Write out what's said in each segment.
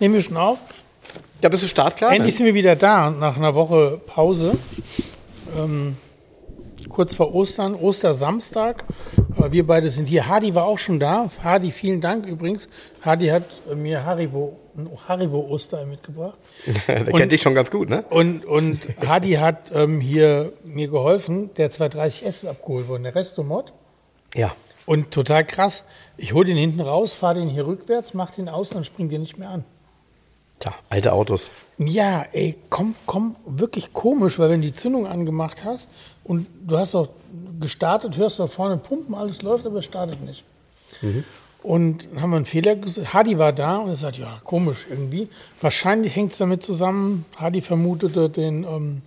Nehmen wir schon auf? Ja, bist du startklar? Endlich sind wir wieder da, nach einer Woche Pause. Ähm, kurz vor Ostern, Ostersamstag. Äh, wir beide sind hier. Hadi war auch schon da. Hadi, vielen Dank übrigens. Hadi hat mir Haribo, ein Haribo-Oster mitgebracht. Der kennt dich schon ganz gut, ne? Und, und Hadi hat ähm, hier mir geholfen. Der 230S ist abgeholt worden, der Restomod. Ja. Und total krass. Ich hole den hinten raus, fahre den hier rückwärts, mach den aus, dann springt der nicht mehr an. Tja, alte Autos. Ja, ey, komm, komm, wirklich komisch, weil wenn du die Zündung angemacht hast und du hast auch gestartet, hörst du da vorne Pumpen, alles läuft, aber es startet nicht. Und dann haben wir einen Fehler gesucht. Hadi war da und er sagt, ja, komisch irgendwie. Wahrscheinlich hängt es damit zusammen, Hadi vermutete den, ähm,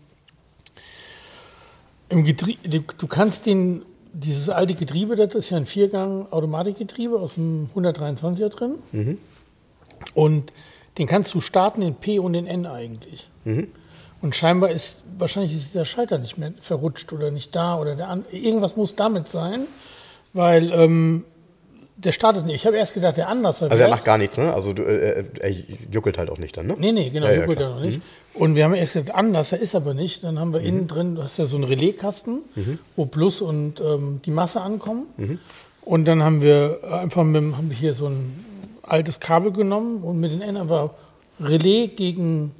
im Getriebe, du, kannst den, dieses alte Getriebe, das ist ja ein Viergang-Automatikgetriebe aus dem 123er drin. Und den kannst du starten, den P und den N eigentlich. Und scheinbar ist, wahrscheinlich ist der Schalter nicht mehr verrutscht oder nicht da oder der an, irgendwas muss damit sein, weil ähm, der startet nicht. Ich habe erst gedacht, der anders Also er macht gar nichts, ne? Also du, äh, er juckelt halt auch nicht dann, ne? Nee, nee, genau, Ja, ja, juckelt klar. er noch nicht. Und wir haben erst gedacht, anders, er ist aber nicht. Dann haben wir innen drin, du hast ja so einen Relaaiskasten, wo Plus und ähm, die Masse ankommen. Und dann haben wir einfach mit, haben wir hier so ein altes Kabel genommen und mit den N einfach Relais gegen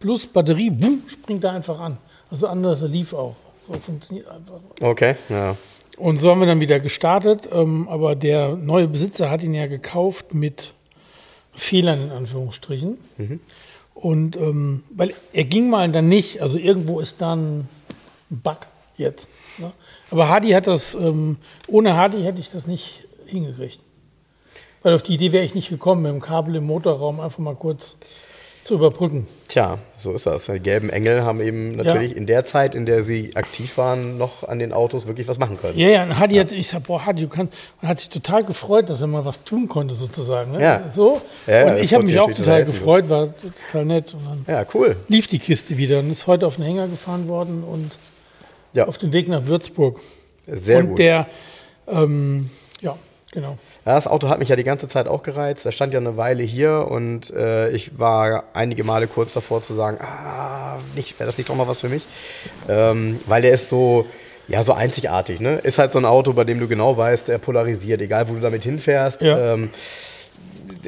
Plus Batterie, boom, springt er einfach an. Also anders, er lief auch. Funktioniert einfach. Okay, ja. Und so haben wir dann wieder gestartet, ähm, aber der neue Besitzer hat ihn ja gekauft mit Fehlern in Anführungsstrichen. Und ähm, weil er ging mal dann nicht, also irgendwo ist dann ein Bug jetzt. Ne? Aber Hardy hat das, ähm, ohne Hardy hätte ich das nicht hingekriegt. Weil auf die Idee wäre ich nicht gekommen, mit dem Kabel im Motorraum einfach mal kurz zu überbrücken. Tja, so ist das. Die gelben Engel haben eben natürlich in der Zeit, in der sie aktiv waren, noch an den Autos wirklich was machen können. Ja, ja, und Hadi hat, ich sag, boah, Hadi, du kannst, und hat sich total gefreut, dass er mal was tun konnte, sozusagen. Ne? Ja. So. Ja, ja, und ich habe mich auch total gefreut, war total nett. Und Ja, cool. lief die Kiste wieder und ist heute auf den Hänger gefahren worden und Ja, auf dem Weg nach Würzburg. sehr und gut. der, ähm, ja, genau. Ja, das Auto hat mich ja die ganze Zeit auch gereizt. Er stand ja eine Weile hier und äh, ich war einige Male kurz davor zu sagen, ah, wäre das nicht doch mal was für mich? Ähm, weil der ist so, ja, so einzigartig. Ne? Ist halt so ein Auto, bei dem du genau weißt, er polarisiert, egal wo du damit hinfährst. Ja. Ähm,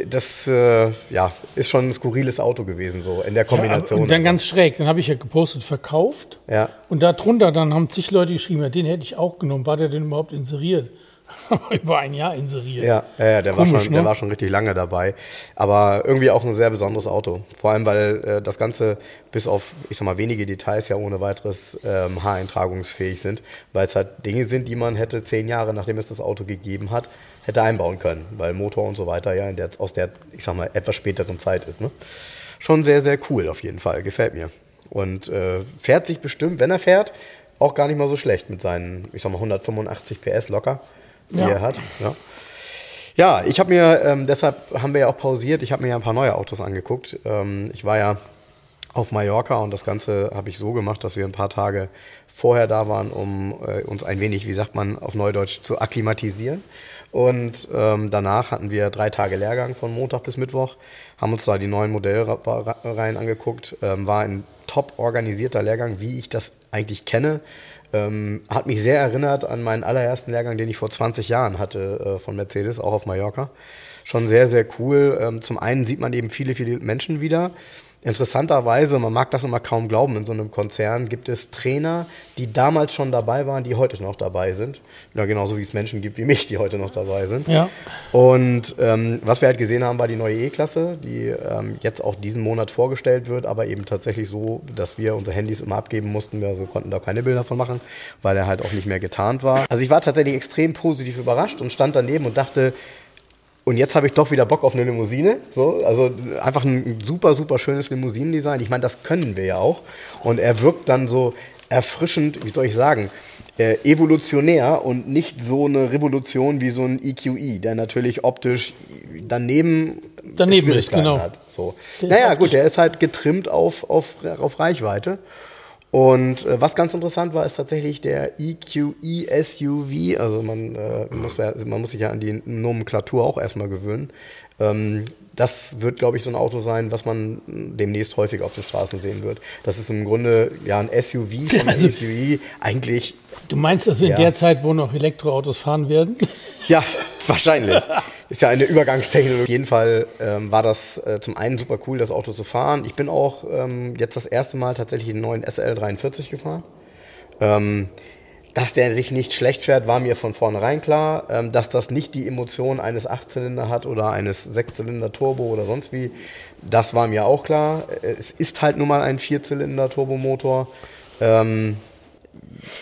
das äh, ja, ist schon ein skurriles Auto gewesen, so in der Kombination. und dann ganz schräg, dann habe ich ja gepostet, verkauft. Ja. Und darunter dann haben zig Leute geschrieben, ja, den hätte ich auch genommen. War der denn überhaupt inseriert? Über ein Jahr inseriert. Ja, ja, der, war Komisch, schon, ne? der war schon richtig lange dabei. Aber irgendwie auch ein sehr besonderes Auto. Vor allem, weil äh, das Ganze bis auf, ich sag mal, wenige Details ja ohne weiteres ähm, haareintragungsfähig sind, weil es halt Dinge sind, die man hätte zehn Jahre, nachdem es das Auto gegeben hat, hätte einbauen können. Weil Motor und so weiter ja der, aus der, ich sag mal, etwas späteren Zeit ist. Ne? Schon sehr, sehr cool auf jeden Fall. Gefällt mir. Und äh, fährt sich bestimmt, wenn er fährt, auch gar nicht mal so schlecht mit seinen, ich sag mal, 185 PS locker, die Ja. er hat. Ja. Ja, ich habe mir, ähm, deshalb haben wir ja auch pausiert, ich habe mir ja ein paar neue Autos angeguckt. Ähm, ich war ja auf Mallorca und das Ganze habe ich so gemacht, dass wir ein paar Tage vorher da waren, um äh, uns ein wenig, wie sagt man auf Neudeutsch, zu akklimatisieren. Und ähm, danach hatten wir drei Tage Lehrgang von Montag bis Mittwoch, haben uns da die neuen Modellreihen angeguckt. Ähm, war ein top organisierter Lehrgang, wie ich das eigentlich kenne. Ähm, hat mich sehr erinnert an meinen allerersten Lehrgang, den ich vor 20 Jahren hatte äh, von Mercedes, auch auf Mallorca. Schon sehr, sehr cool. Ähm, zum einen sieht man eben viele, viele Menschen wieder. Interessanterweise, man mag das immer kaum glauben, in so einem Konzern gibt es Trainer, die damals schon dabei waren, die heute noch dabei sind. Ja, genauso wie es Menschen gibt wie mich, die heute noch dabei sind. Ja. Und ähm, was wir halt gesehen haben, war die neue E-Klasse, die ähm, jetzt auch diesen Monat vorgestellt wird, aber eben tatsächlich so, dass wir unsere Handys immer abgeben mussten. Also wir konnten da keine Bilder von machen, weil er halt auch nicht mehr getarnt war. Also ich war tatsächlich extrem positiv überrascht und stand daneben und dachte, und jetzt habe ich doch wieder Bock auf eine Limousine. So, also einfach ein super, super schönes Limousinendesign. Ich meine, das können wir ja auch. Und er wirkt dann so erfrischend, wie soll ich sagen, äh, evolutionär und nicht so eine Revolution wie so ein EQE, der natürlich optisch daneben, daneben ist, genau. Hat. So. Naja, gut, der ist halt getrimmt auf, auf, auf Reichweite. Und äh, was ganz interessant war, ist tatsächlich der EQE SUV. Also man, äh, muss, man muss sich ja an die Nomenklatur auch erstmal gewöhnen. Ähm, das wird, glaube ich, so ein Auto sein, was man demnächst häufig auf den Straßen sehen wird. Das ist im Grunde ja ein SUV von also, SUV. Eigentlich. Du meinst, dass wir ja. in der Zeit, wo noch Elektroautos fahren werden? Ja, wahrscheinlich. Ist ja eine Übergangstechnologie. Auf jeden Fall ähm, war das äh, zum einen super cool, das Auto zu fahren. Ich bin auch ähm, jetzt das erste Mal tatsächlich einen neuen SL43 gefahren. Ähm, dass der sich nicht schlecht fährt, war mir von vornherein klar. Ähm, dass das nicht die Emotion eines Achtzylinder hat oder eines Sechszylinder-Turbo oder sonst wie, das war mir auch klar. Es ist halt nun mal ein Vierzylinder-Turbomotor. Ähm,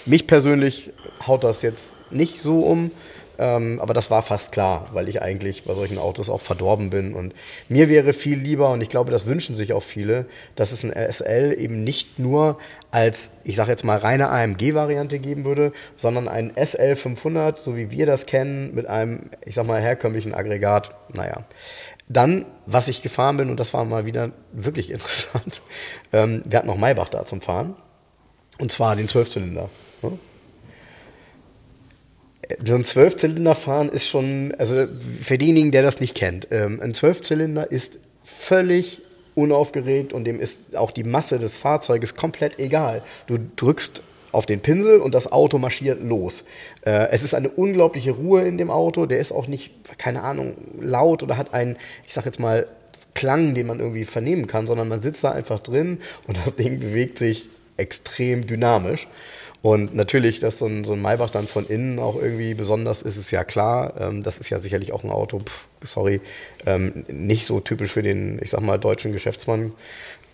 mich persönlich haut das jetzt nicht so um. Ähm, aber das war fast klar, weil ich eigentlich bei solchen Autos auch verdorben bin. Und mir wäre viel lieber, und ich glaube, das wünschen sich auch viele, dass es ein SL eben nicht nur als, ich sage jetzt mal, reine AMG-Variante geben würde, sondern ein SL 500, so wie wir das kennen, mit einem, ich sag mal, herkömmlichen Aggregat. Naja. Dann, was ich gefahren bin, und das war mal wieder wirklich interessant, ähm, wir hatten noch Maybach da zum Fahren. Und zwar den Zwölfzylinder. So ein Zwölfzylinder fahren ist schon, also für denjenigen, der das nicht kennt, ähm, ein Zwölfzylinder ist völlig unaufgeregt und dem ist auch die Masse des Fahrzeuges komplett egal. Du drückst auf den Pinsel und das Auto marschiert los. Äh, es ist eine unglaubliche Ruhe in dem Auto. Der ist auch nicht, keine Ahnung, laut oder hat einen, ich sag jetzt mal, Klang, den man irgendwie vernehmen kann, sondern man sitzt da einfach drin und das Ding bewegt sich extrem dynamisch. Und natürlich, dass so ein, so ein Maybach dann von innen auch irgendwie besonders ist, ist ja klar. Ähm, das ist ja sicherlich auch ein Auto, pff, sorry, ähm, nicht so typisch für den, ich sag mal, deutschen Geschäftsmann,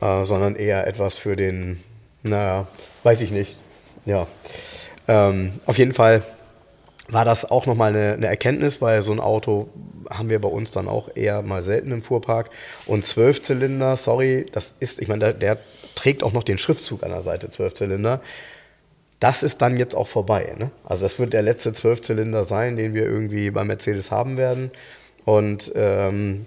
äh, sondern eher etwas für den, naja, weiß ich nicht. Ja. Ähm, auf jeden Fall war das auch nochmal eine, eine Erkenntnis, weil so ein Auto haben wir bei uns dann auch eher mal selten im Fuhrpark. Und Zwölfzylinder, sorry, das ist, ich meine, der, der, trägt auch noch den Schriftzug an der Seite, Zwölfzylinder das ist dann jetzt auch vorbei. Ne? Also das wird der letzte Zwölfzylinder sein, den wir irgendwie bei Mercedes haben werden. Und ähm,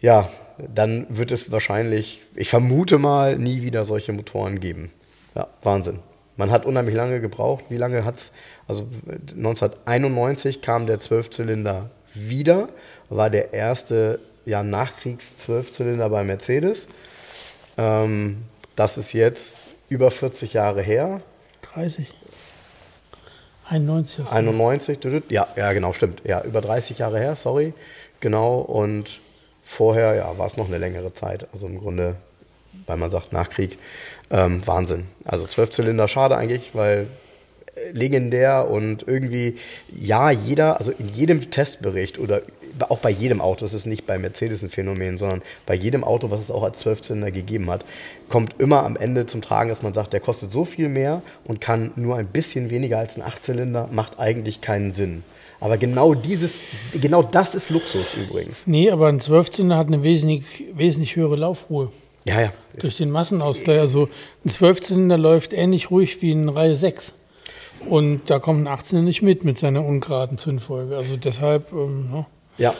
ja, dann wird es wahrscheinlich, ich vermute mal, nie wieder solche Motoren geben. Ja, Wahnsinn. Man hat unheimlich lange gebraucht. Wie lange hat es? Also 1991 kam der Zwölfzylinder wieder, war der erste ja, Nachkriegs-Zwölfzylinder bei Mercedes. Ähm, das ist jetzt über 40 Jahre her. 30. 91 hast du 91, ja, ja, genau, stimmt. Ja, über 30 Jahre her, sorry. Genau, und vorher, ja, war es noch eine längere Zeit. Also im Grunde, weil man sagt Nachkrieg, ähm, Wahnsinn. Also Zwölfzylinder, schade eigentlich, weil äh, legendär und irgendwie, ja, jeder, also in jedem Testbericht oder auch bei jedem Auto, das ist nicht bei Mercedes ein Phänomen, sondern bei jedem Auto, was es auch als Zwölfzylinder gegeben hat, kommt immer am Ende zum Tragen, dass man sagt, der kostet so viel mehr und kann nur ein bisschen weniger als ein Achtzylinder, macht eigentlich keinen Sinn. Aber genau dieses, genau das ist Luxus übrigens. Nee, aber ein Zwölfzylinder hat eine wesentlich, wesentlich höhere Laufruhe. Ja, ja. Durch den Massenausgleich. Also ein Zwölfzylinder läuft ähnlich ruhig wie eine Reihe 6. Und da kommt ein 18er nicht mit mit seiner ungeraden Zündfolge. Also deshalb, ähm, ja. Ja.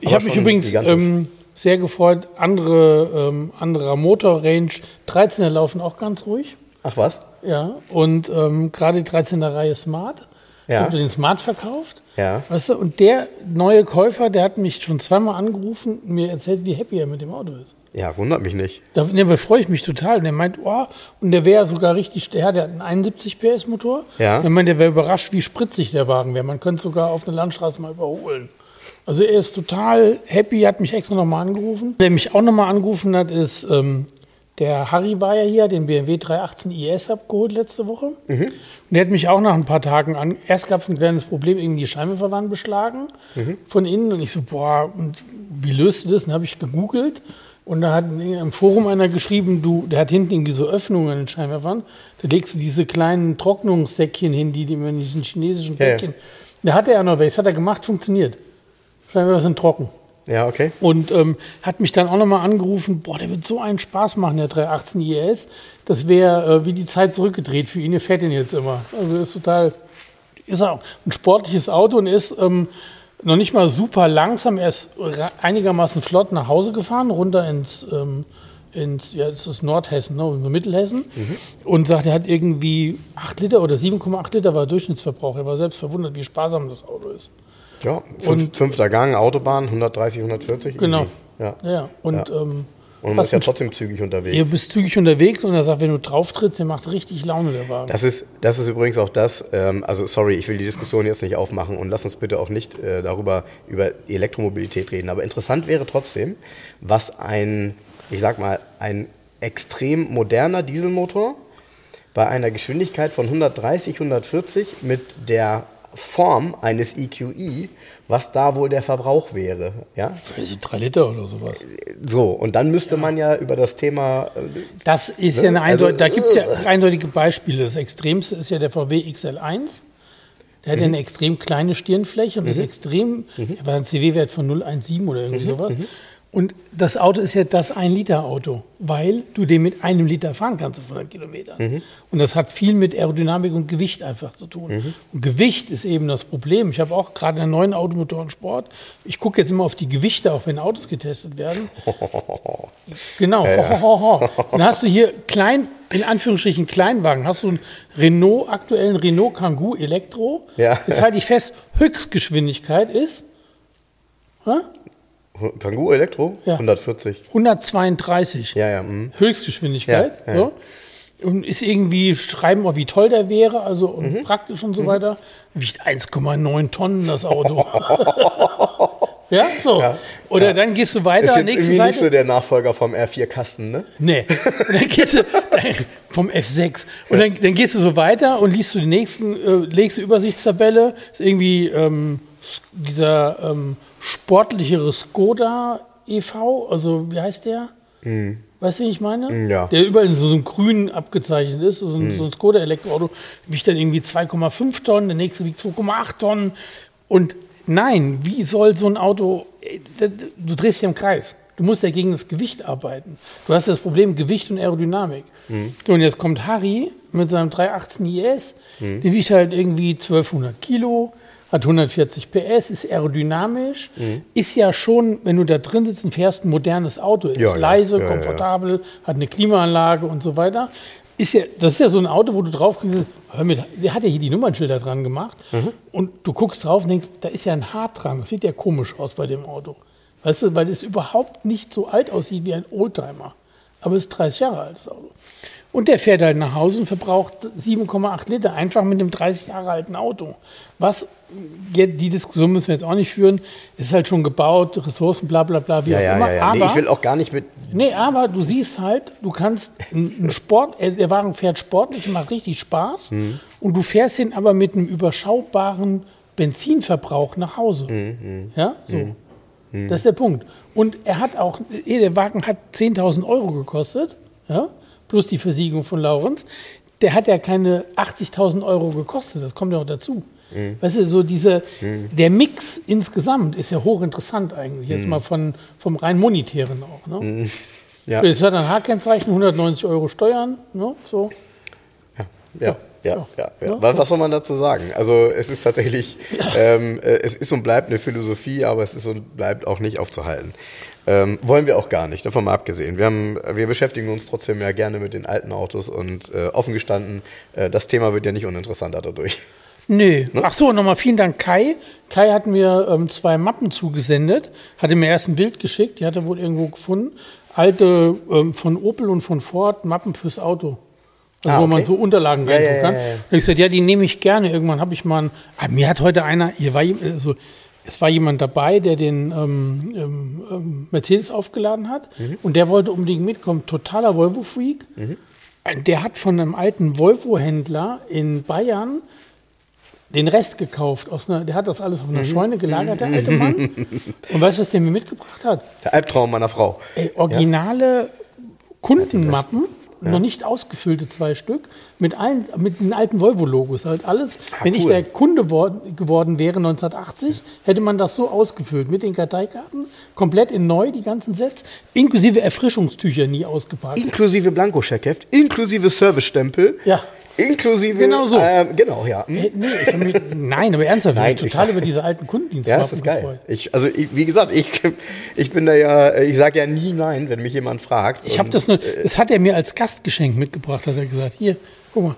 Ich habe mich übrigens ähm, sehr gefreut. Andere, ähm, anderer Motorrange. 13er laufen auch ganz ruhig. Ach was? Ja. Und ähm, gerade die 13er Reihe Smart. Ja. Ich habe den Smart verkauft. Ja. Weißt du, und der neue Käufer, der hat mich schon zweimal angerufen und mir erzählt, wie happy er mit dem Auto ist. Ja, wundert mich nicht. Da, da freue ich mich total. Und er meint, oh, und der wäre sogar richtig, der hat einen 71 PS Motor. Ja. Er meint, der wäre überrascht, wie spritzig der Wagen wäre. Man könnte sogar auf einer Landstraße mal überholen. Also er ist total happy, hat mich extra nochmal angerufen. Der mich auch nochmal angerufen hat, ist ähm, der Harry war ja hier, den BMW 318 IS abgeholt letzte Woche. Mhm. Und der hat mich auch nach ein paar Tagen an. Erst gab es ein kleines Problem, irgendwie die Scheinwerfer waren beschlagen mhm. von innen. Und ich so, boah, und wie löst du das? Und habe ich gegoogelt. Und da hat im Forum einer geschrieben, du, der hat hinten irgendwie so Öffnungen in den Scheinwerfern. Da legst du diese kleinen Trocknungssäckchen hin, die, die in diesen chinesischen Päckchen. Ja, ja. Da hat er ja noch welches, hat er gemacht, funktioniert. Scheinbar sind trocken. Ja, okay. Und ähm, hat mich dann auch nochmal angerufen, boah, der wird so einen Spaß machen, der 318 IS. Das wäre äh, wie die Zeit zurückgedreht für ihn. Er fährt ihn jetzt immer. Also ist total, ist auch ein sportliches Auto und ist ähm, noch nicht mal super langsam. Er ist einigermaßen flott nach Hause gefahren, runter ins, ähm, ins ja, das ist Nordhessen, ne, Mittelhessen. Und sagt, er hat irgendwie 8 Liter oder 7,8 Liter war Durchschnittsverbrauch. Er war selbst verwundert, wie sparsam das Auto ist. Ja, fünf, Und- fünfter Gang, Autobahn, 130, 140. Genau. easy. Ja. Ja, und Ähm, Und man ist ja trotzdem zügig unterwegs. Ihr bist zügig unterwegs und er sagt, wenn du drauf trittst, der macht richtig Laune, der Wagen. Das ist, das ist übrigens auch das, ähm, also sorry, ich will die Diskussion jetzt nicht aufmachen und lass uns bitte auch nicht äh, darüber, über Elektromobilität reden. Aber interessant wäre trotzdem, was ein, ich sag mal, ein extrem moderner Dieselmotor bei einer Geschwindigkeit von 130, 140 mit der Form eines EQE, was da wohl der Verbrauch wäre. Ja? Ich, drei Liter oder sowas. So, und dann müsste man ja über das Thema äh, Das ist ja eine Also, eindeutige, da gibt es ja eindeutige Beispiele. Das Extremste ist ja der VW XL1. Der hat ja eine extrem kleine Stirnfläche und ist extrem, der war ein CW-Wert von 0,17 oder irgendwie sowas. Und das Auto ist ja das 1-Liter-Auto, weil du den mit einem Liter fahren kannst auf 100 Kilometern. Und das hat viel mit Aerodynamik und Gewicht einfach zu tun. Und Gewicht ist eben das Problem. Ich habe auch gerade einen neuen Automotorensport. Ich gucke jetzt immer auf die Gewichte, auch wenn Autos getestet werden. Genau. Ho, ho, ho. Dann hast du hier klein, in Anführungsstrichen Kleinwagen, hast du einen Renault, aktuellen Renault Kangoo Elektro. Ja. Jetzt halte ich fest, Höchstgeschwindigkeit ist hä? Kangoo Elektro Ja. 140. 132. Ja, ja. mhm. Höchstgeschwindigkeit. Ja, ja. So. Und ist irgendwie, schreiben auch, wie toll der wäre, also und Mhm. praktisch und so weiter. Wiegt 1,9 Tonnen das Auto. ja, so. Oder dann gehst du weiter, Ist jetzt nächste irgendwie Seite. nicht so der Nachfolger vom R4-Kasten, ne? Nee. Und dann gehst du vom F6. Und dann, dann gehst du so weiter und liest du die nächsten, äh, legst du Übersichtstabelle. Ist irgendwie ähm, dieser ähm, sportlichere Skoda e.V., also wie heißt der? Weißt du, wie ich meine? Mhm, ja. Der überall in so einem grün abgezeichnet ist, so ein, so ein Skoda-Elektroauto, wiegt dann irgendwie 2,5 Tonnen, der nächste wiegt 2,8 Tonnen. Und nein, wie soll so ein Auto, äh, du drehst dich im Kreis. Du musst ja gegen das Gewicht arbeiten. Du hast das Problem Gewicht und Aerodynamik. So, und jetzt kommt Harry mit seinem 318 IS, der wiegt halt irgendwie 1200 Kilo, hat 140 PS, ist aerodynamisch, ist ja schon, wenn du da drin sitzt und fährst, ein modernes Auto, ist Ja, leise, Ja, ja, komfortabel, hat eine Klimaanlage und so weiter. Ist ja, das ist ja so ein Auto, wo du drauf kriegst, hör mit, der hat ja hier die Nummernschilder dran gemacht Mhm. und du guckst drauf und denkst, da ist ja ein Hart dran. Das sieht ja komisch aus bei dem Auto. Weißt du, weil es überhaupt nicht so alt aussieht wie ein Oldtimer. Aber es ist 30 Jahre altes Auto. Und der fährt halt nach Hause und verbraucht 7,8 Liter, einfach mit einem 30 Jahre alten Auto. Was, die Diskussion müssen wir jetzt auch nicht führen, ist halt schon gebaut, Ressourcen, bla bla bla, wie Ja, auch ja, immer. ja. ja. Aber, Nee, ich will auch gar nicht mit. Nee, aber du siehst halt, du kannst einen Sport, äh, der Wagen fährt sportlich, macht richtig Spaß Mhm. und du fährst ihn aber mit einem überschaubaren Benzinverbrauch nach Hause. Mhm, Ja, so. Das ist der Punkt. Und er hat auch, eh, der Wagen hat 10.000 Euro gekostet, ja, plus die Versiegelung von Laurenz. Der hat ja keine 80.000 Euro gekostet, das kommt ja auch dazu. Mhm. Weißt du, so diese, der Mix insgesamt ist ja hochinteressant eigentlich, Mhm. jetzt mal von, vom rein monetären auch. Ne? Ja, Es hat ein H-Kennzeichen, 190 Euro Steuern, ne? so. ja, ja, ja, ja. Ja. Was, was soll man dazu sagen? Also, es ist tatsächlich, ähm, äh, es ist und bleibt eine Philosophie, aber es ist und bleibt auch nicht aufzuhalten. Ähm, wollen wir auch gar nicht, davon mal abgesehen. Wir, haben, wir beschäftigen uns trotzdem ja gerne mit den alten Autos und äh, offen gestanden, äh, das Thema wird ja nicht uninteressanter dadurch. Nee. Ne? Ach so, nochmal vielen Dank, Kai. Kai hat mir ähm, zwei Mappen zugesendet, hatte mir erst ein Bild geschickt, die hat er wohl irgendwo gefunden. Alte ähm, von Opel und von Ford Mappen fürs Auto. Also Ah, wo man okay. so Unterlagen Ja, reintun ja, kann. ja, ja. Da hab ich gesagt, ja, die nehme ich gerne. Irgendwann habe ich mal einen, ah, mir hat heute einer, hier war also, es war jemand dabei, der den ähm, ähm, ähm, Mercedes aufgeladen hat Mhm. und der wollte unbedingt mitkommen. Totaler Volvo-Freak. Ein- Der hat von einem alten Volvo-Händler in Bayern den Rest gekauft. Aus einer, der hat das alles auf Mhm. einer Scheune gelagert, der alte Mann. Und weißt du, was der mir mitgebracht hat? Der Albtraum meiner Frau. Ey, originale Kundenmappen noch nicht ausgefüllte zwei Stück, mit, ein, mit den alten Volvo-Logos. Halt alles. Wenn ich Ah, cool. der Kunde worden, geworden wäre 1980, hätte man das so ausgefüllt mit den Karteikarten, komplett in neu, die ganzen Sets, inklusive Erfrischungstücher nie ausgepackt. Inklusive Blankoscheckheft, inklusive Servicestempel, Ja. Inklusive. Genau so. Ähm, genau, ja. Hm. Äh, Nee, ich mich, nein, aber ernsthaft, ich Nein, habe mich total ich- über diese alten Ja, Kundendienstwaffen das ist geil. gefreut. Ich, also, ich, wie gesagt, ich, ich bin da ja, ich sage ja nie nein, wenn mich jemand fragt. Ich habe das nur, das hat er mir als Gastgeschenk mitgebracht, hat er gesagt. Hier, guck mal,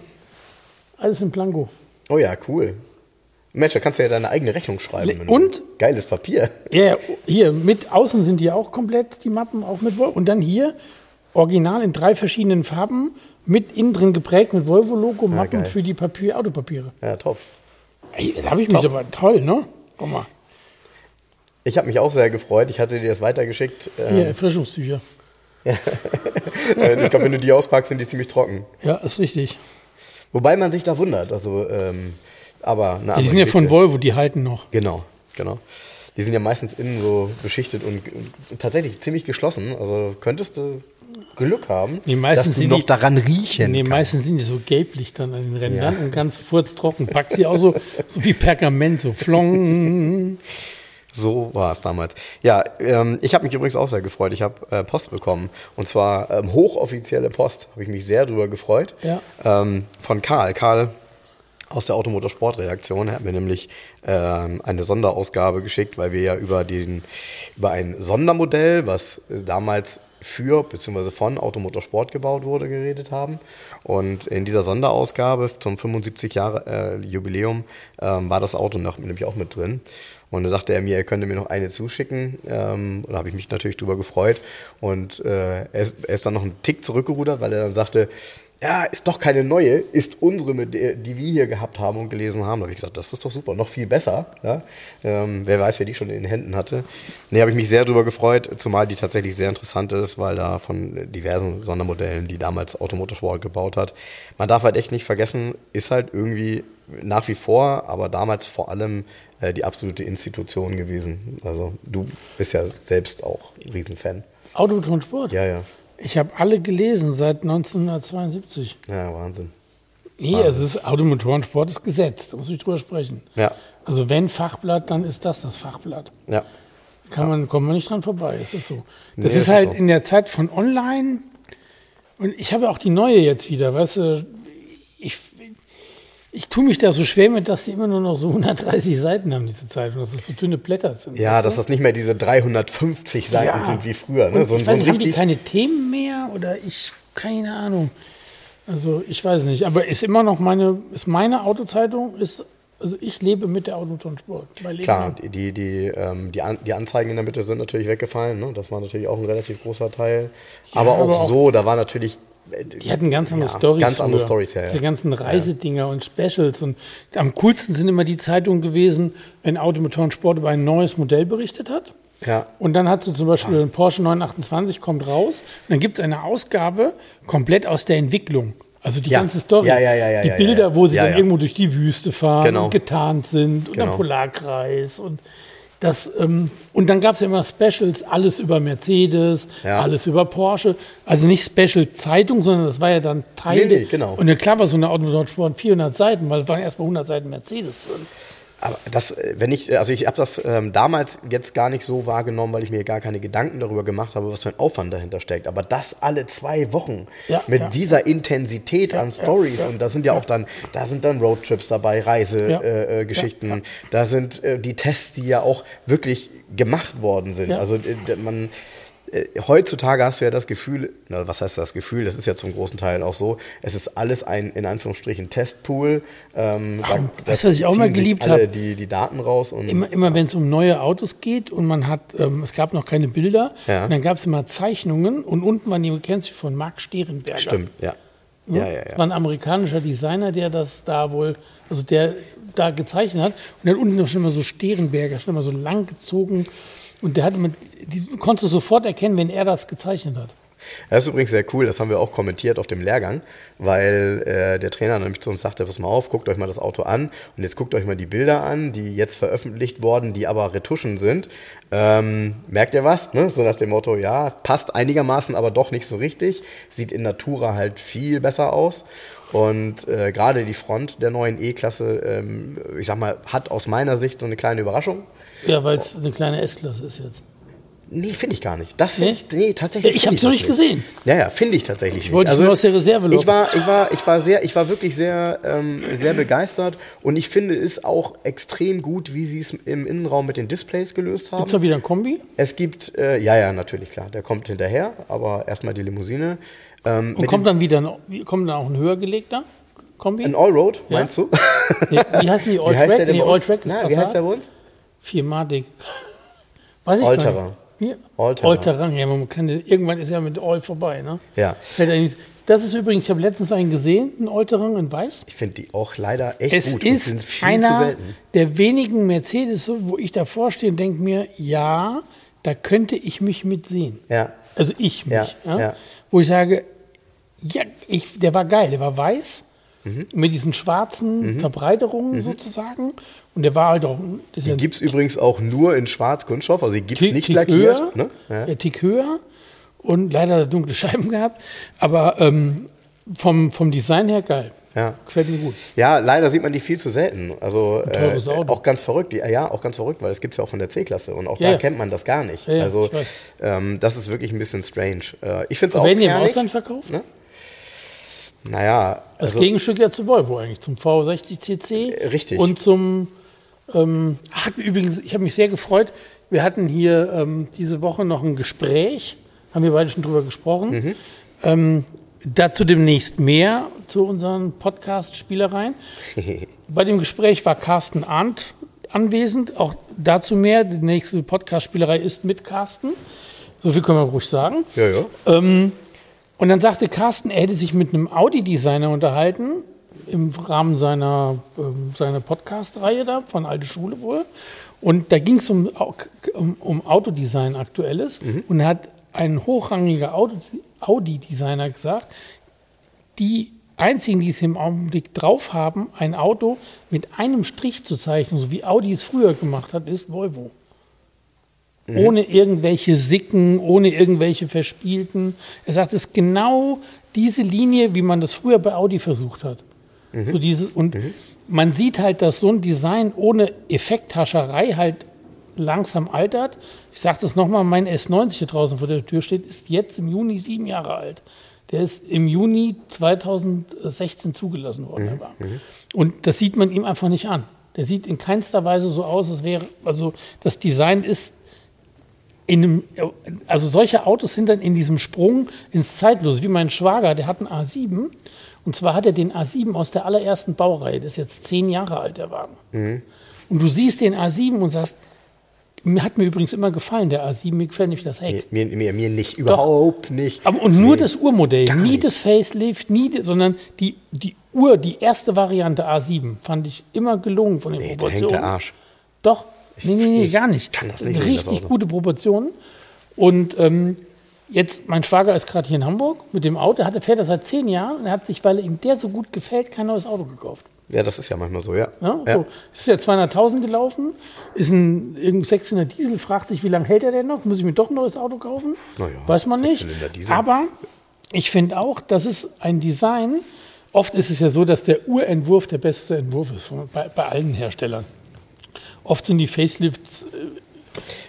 alles in Blanko. Oh ja, cool. Mensch, da kannst du ja deine eigene Rechnung schreiben. Und? Geiles Papier. Ja, ja, hier, mit außen sind die auch komplett, die Mappen, auch mit Volvo. Und dann hier, original in drei verschiedenen Farben, mit innen drin geprägt mit Volvo-Logo, Mappen geil. für die Papier Autopapiere. Ja, top. Ey, da habe ich mich aber toll, ne? Guck mal, Ich habe mich auch sehr gefreut. Ich hatte dir das weitergeschickt. Ähm, Erfrischungstücher. äh, ich glaube, wenn du die auspackst, sind die ziemlich trocken. Ja, ist richtig. Wobei man sich da wundert. Also, ähm, aber eine Ja, die sind ja von. Volvo, die halten noch. Genau, genau. Die sind ja meistens innen so beschichtet und, und tatsächlich ziemlich geschlossen. Also könntest du Glück haben, Nee, dass sind noch die- daran riechen Nee, kannst. meistens sind die so gelblich dann an den Rändern Ja. und ganz furztrocken. Packst sie auch so, so wie Pergament, so flong. So war es damals. Ja, ähm, ich habe mich übrigens auch sehr gefreut. Ich habe äh, Post bekommen. Und zwar ähm, hochoffizielle Post. Habe ich mich sehr drüber gefreut. Ja. Ähm, von Karl. Karl aus der Automotorsportredaktion. Er hat mir nämlich ähm, eine Sonderausgabe geschickt, weil wir ja über, den, über ein Sondermodell, was damals für bzw. von Automotorsport gebaut wurde, geredet haben. Und in dieser Sonderausgabe zum 75 Jahre äh, Jubiläum ähm, war das Auto noch, nämlich auch mit drin. Und da sagte er mir, er könnte mir noch eine zuschicken. Ähm, da habe ich mich natürlich drüber gefreut. Und äh, er, ist, er ist dann noch einen Tick zurückgerudert, weil er dann sagte, ja, ist doch keine neue, ist unsere, die wir hier gehabt haben und gelesen haben. Da habe ich gesagt, das ist doch super, noch viel besser. Ja? Ähm, wer weiß, wer die schon in den Händen hatte. Nee, habe ich mich sehr drüber gefreut, zumal die tatsächlich sehr interessant ist, weil da von diversen Sondermodellen, die damals Automotorsport gebaut hat. Man darf halt echt nicht vergessen, ist halt irgendwie nach wie vor, aber damals vor allem äh, die absolute Institution gewesen. Also du bist ja selbst auch ein Riesenfan. Automotor und Sport. Ja, ja. Ich habe alle gelesen seit 1972. Ja, Wahnsinn. Nee, es ist Automotorensport ist Gesetz, da muss ich drüber sprechen. Ja, Also wenn Fachblatt, dann ist das das Fachblatt. ja. Kann man, kommt man nicht dran vorbei. Es ist so. Das Nee, ist halt so. in der Zeit von online. Und ich habe auch die neue jetzt wieder, weißt du. Ich, ich tue mich da so schwer mit, dass die immer nur noch so 130 Seiten haben, diese Zeitung, dass das so dünne Blätter sind. Ja, dass das nicht mehr diese 350 Seiten Ja. sind wie früher. Ne? So, ich so weiß nicht, haben die keine Themen mehr oder ich, keine Ahnung. Also ich weiß nicht, aber ist immer noch meine, ist meine Autozeitung, ist, also ich lebe mit der Leben Klar, die, die, ähm, die, An die Anzeigen in der Mitte sind natürlich weggefallen. Ne? Das war natürlich auch ein relativ großer Teil. aber auch aber auch- so, da war natürlich. Die hatten ganz andere ja, Stories. Ganz andere früher. Stories, ja. Diese ja. ganzen Reisedinger und Specials. Und am coolsten sind immer die Zeitungen gewesen, wenn Automotorensport über ein neues Modell berichtet hat. Ja. Und dann hast du zum Beispiel ein Porsche 928 kommt raus. Und dann gibt es eine Ausgabe komplett aus der Entwicklung. Also die Ja. ganze Story. Ja, ja, ja, ja, die ja, Bilder, ja. wo sie Ja, dann ja. irgendwo durch die Wüste fahren Genau. und getarnt sind und Genau. am Polarkreis und das, ähm, und dann gab es ja immer Specials, alles über Mercedes, Ja. alles über Porsche. Also nicht Special Zeitung, sondern das war ja dann Teil. Nee, nee, genau. Und ja, klar war so eine Automotorsport 400 Seiten, weil es waren erstmal 100 Seiten Mercedes drin. Aber das, äh, wenn ich, also ich habe das ähm, damals jetzt gar nicht so wahrgenommen, weil ich mir gar keine Gedanken darüber gemacht habe, was für ein Aufwand dahinter steckt. Aber das alle zwei Wochen Ja, mit ja. dieser Intensität an Stories ja. und da sind ja auch dann, da sind dann Roadtrips dabei, Reisegeschichten, Ja. äh, äh, da sind äh, die Tests, die ja auch wirklich gemacht worden sind. Ja. Also äh, man äh, heutzutage hast du ja das Gefühl, na, was heißt das Gefühl? Das ist ja zum großen Teil auch so. Es ist alles ein in Anführungsstrichen Testpool. Ähm, da- weißt du, was ich auch mal geliebt alle hab? Die, die Daten raus und Immer, immer wenn es um neue Autos geht und man hat, ähm, es gab noch keine Bilder, Ja. und dann gab es immer Zeichnungen und unten waren die, kennst du von Marc Sterenberger. stimmt, ja. Ne? Ja, ja, Das ja. war ein amerikanischer Designer, der das da wohl, also der da gezeichnet hat. Und dann unten noch schon mal so Sterenberger, schon mal so lang gezogen. Und der hatte immer, die, du konntest sofort erkennen, wenn er das gezeichnet hat. Das ist übrigens sehr cool, das haben wir auch kommentiert auf dem Lehrgang, weil äh, der Trainer nämlich zu uns sagte, pass mal auf, guckt euch mal das Auto an und jetzt guckt euch mal die Bilder an, die jetzt veröffentlicht wurden, die aber Retuschen sind. Ähm, merkt ihr was? Ne? So nach dem Motto, ja, passt einigermaßen, aber doch nicht so richtig. Sieht in Natura halt viel besser aus. Und äh, gerade die Front der neuen E-Klasse, ähm, ich sag mal, hat aus meiner Sicht so eine kleine Überraschung. Ja, weil es eine kleine S-Klasse ist jetzt. Nee, finde ich gar nicht. Das Nee? ich, nee, tatsächlich. Ja, ich find hab's noch nicht gesehen. Ja, ja, finde ich tatsächlich Ich wollte nicht. es nur aus der Reserve locken. ich war, ich war, ich war sehr, ich war wirklich sehr, ähm, sehr begeistert und ich finde es auch extrem gut, wie sie es im Innenraum mit den Displays gelöst haben. Gibt es noch wieder ein Kombi? Es gibt, äh, ja, ja, natürlich, klar, der kommt hinterher, aber erstmal die Limousine. Ähm, Und kommt dann wieder ein, kommt dann auch ein höher gelegter Kombi? ein Allroad, Ja? meinst du? Nee, wie heißen die? Heißt der Alltrack? denn Nee? Alltrack ist Na, wie heißt der bei uns? Viermatig. Weiß ich nicht. Hier? Allterrain. Allterrain, ja, man kann, irgendwann ist ja mit All vorbei, ne? Ja. Das ist übrigens, ich habe letztens einen gesehen, einen Allterrain in weiß. Ich finde die auch leider echt Es gut und ist viel zu einer selten. der wenigen Mercedes, wo ich davor stehe und denke mir, ja, da könnte ich mich mitsehen. Ja. Also ich mich. Ja, Ja, ja. Wo ich sage, ja, ich, der war geil, der war weiß, Mhm. mit diesen schwarzen Verbreiterungen sozusagen. Und der war halt auch. Die gibt es übrigens auch nur in Schwarz-Kunststoff, also die gibt es nicht Tick lackiert. höher, Ne? Ja. Der Tick höher und leider er dunkle Scheiben gehabt. Aber ähm, vom, vom Design her geil. Ja. Gefällt mir gut. ja, leider sieht man die viel zu selten. Also äh, auch ganz verrückt. Die, ja, auch ganz verrückt, weil es gibt es ja auch von der C-Klasse und auch Ja, da ja. kennt man das gar nicht. Ja, also ähm, das ist wirklich ein bisschen strange. Äh, ich finde es auch Werden die im. Ausland verkauft? Ne? Naja, Das also, Gegenstück ja zu Volvo eigentlich, zum V60cc. Äh, richtig. Und zum, ähm, hat übrigens, ich habe mich sehr gefreut, wir hatten hier ähm, diese Woche noch ein Gespräch, haben wir beide schon drüber gesprochen. Mhm. Ähm, dazu demnächst mehr zu unseren Podcast-Spielereien. Bei dem Gespräch war Carsten Arndt anwesend, auch dazu mehr. Die nächste Podcast-Spielerei ist mit Carsten. So viel können wir ruhig sagen. ja, ja. Und dann sagte Carsten, er hätte sich mit einem Audi-Designer unterhalten, im Rahmen seiner, ähm, seiner Podcast-Reihe da, von Alte Schule wohl. Und da ging es um, um, um Autodesign aktuelles. Und er hat ein hochrangiger Audi-Designer gesagt, die einzigen, die es im Augenblick drauf haben, ein Auto mit einem Strich zu zeichnen, so wie Audi es früher gemacht hat, ist Volvo. Ohne irgendwelche Sicken, ohne irgendwelche verspielten. Er sagt, es ist genau diese Linie, wie man das früher bei Audi versucht hat. So dieses, und man sieht halt, dass so ein Design ohne Effekthascherei halt langsam altert. Ich sage das nochmal, mein S90 hier draußen vor der Tür steht, ist jetzt im Juni sieben Jahre alt. Der ist im Juni 2016 zugelassen worden. der Wagen. Und das sieht man ihm einfach nicht an. Der sieht in keinster Weise so aus, als wäre, also das Design ist in einem, also solche Autos sind dann in diesem Sprung ins Zeitlose, wie mein Schwager, der hat einen A7. Und zwar hat er den A7 aus der allerersten Baureihe. Das ist jetzt zehn Jahre alt, der Wagen. Und du siehst den A7 und sagst, mir hat mir übrigens immer gefallen, der A7, mir gefällt nicht das Heck. Mir, mir, mir nicht, überhaupt nicht. Aber und nur das Urmodell, gar nie nicht. das Facelift, nie, sondern die, die Ur, die erste Variante A7 fand ich immer gelungen von den Nee, da hängt Proportionen. der Arsch. Doch, nee, nee, nee, ich gar nicht. kann das nicht das Richtig Auto. gute Proportionen. Und ähm, jetzt, mein Schwager ist gerade hier in Hamburg mit dem Auto, er hat, fährt er seit zehn Jahren und er hat sich, weil ihm der so gut gefällt, kein neues Auto gekauft. Ja, das ist ja manchmal so, ja. Ja, ja. So, ist ja 200.000 gelaufen, ist ein irgendein Sechszylinder Diesel, fragt sich, wie lange hält er denn noch? Muss ich mir doch ein neues Auto kaufen? Na ja, Weiß man nicht. Aber ich finde auch, das ist ein Design. Oft ist es ja so, dass der Urentwurf der beste Entwurf ist bei, bei allen Herstellern. Oft sind die Facelifts.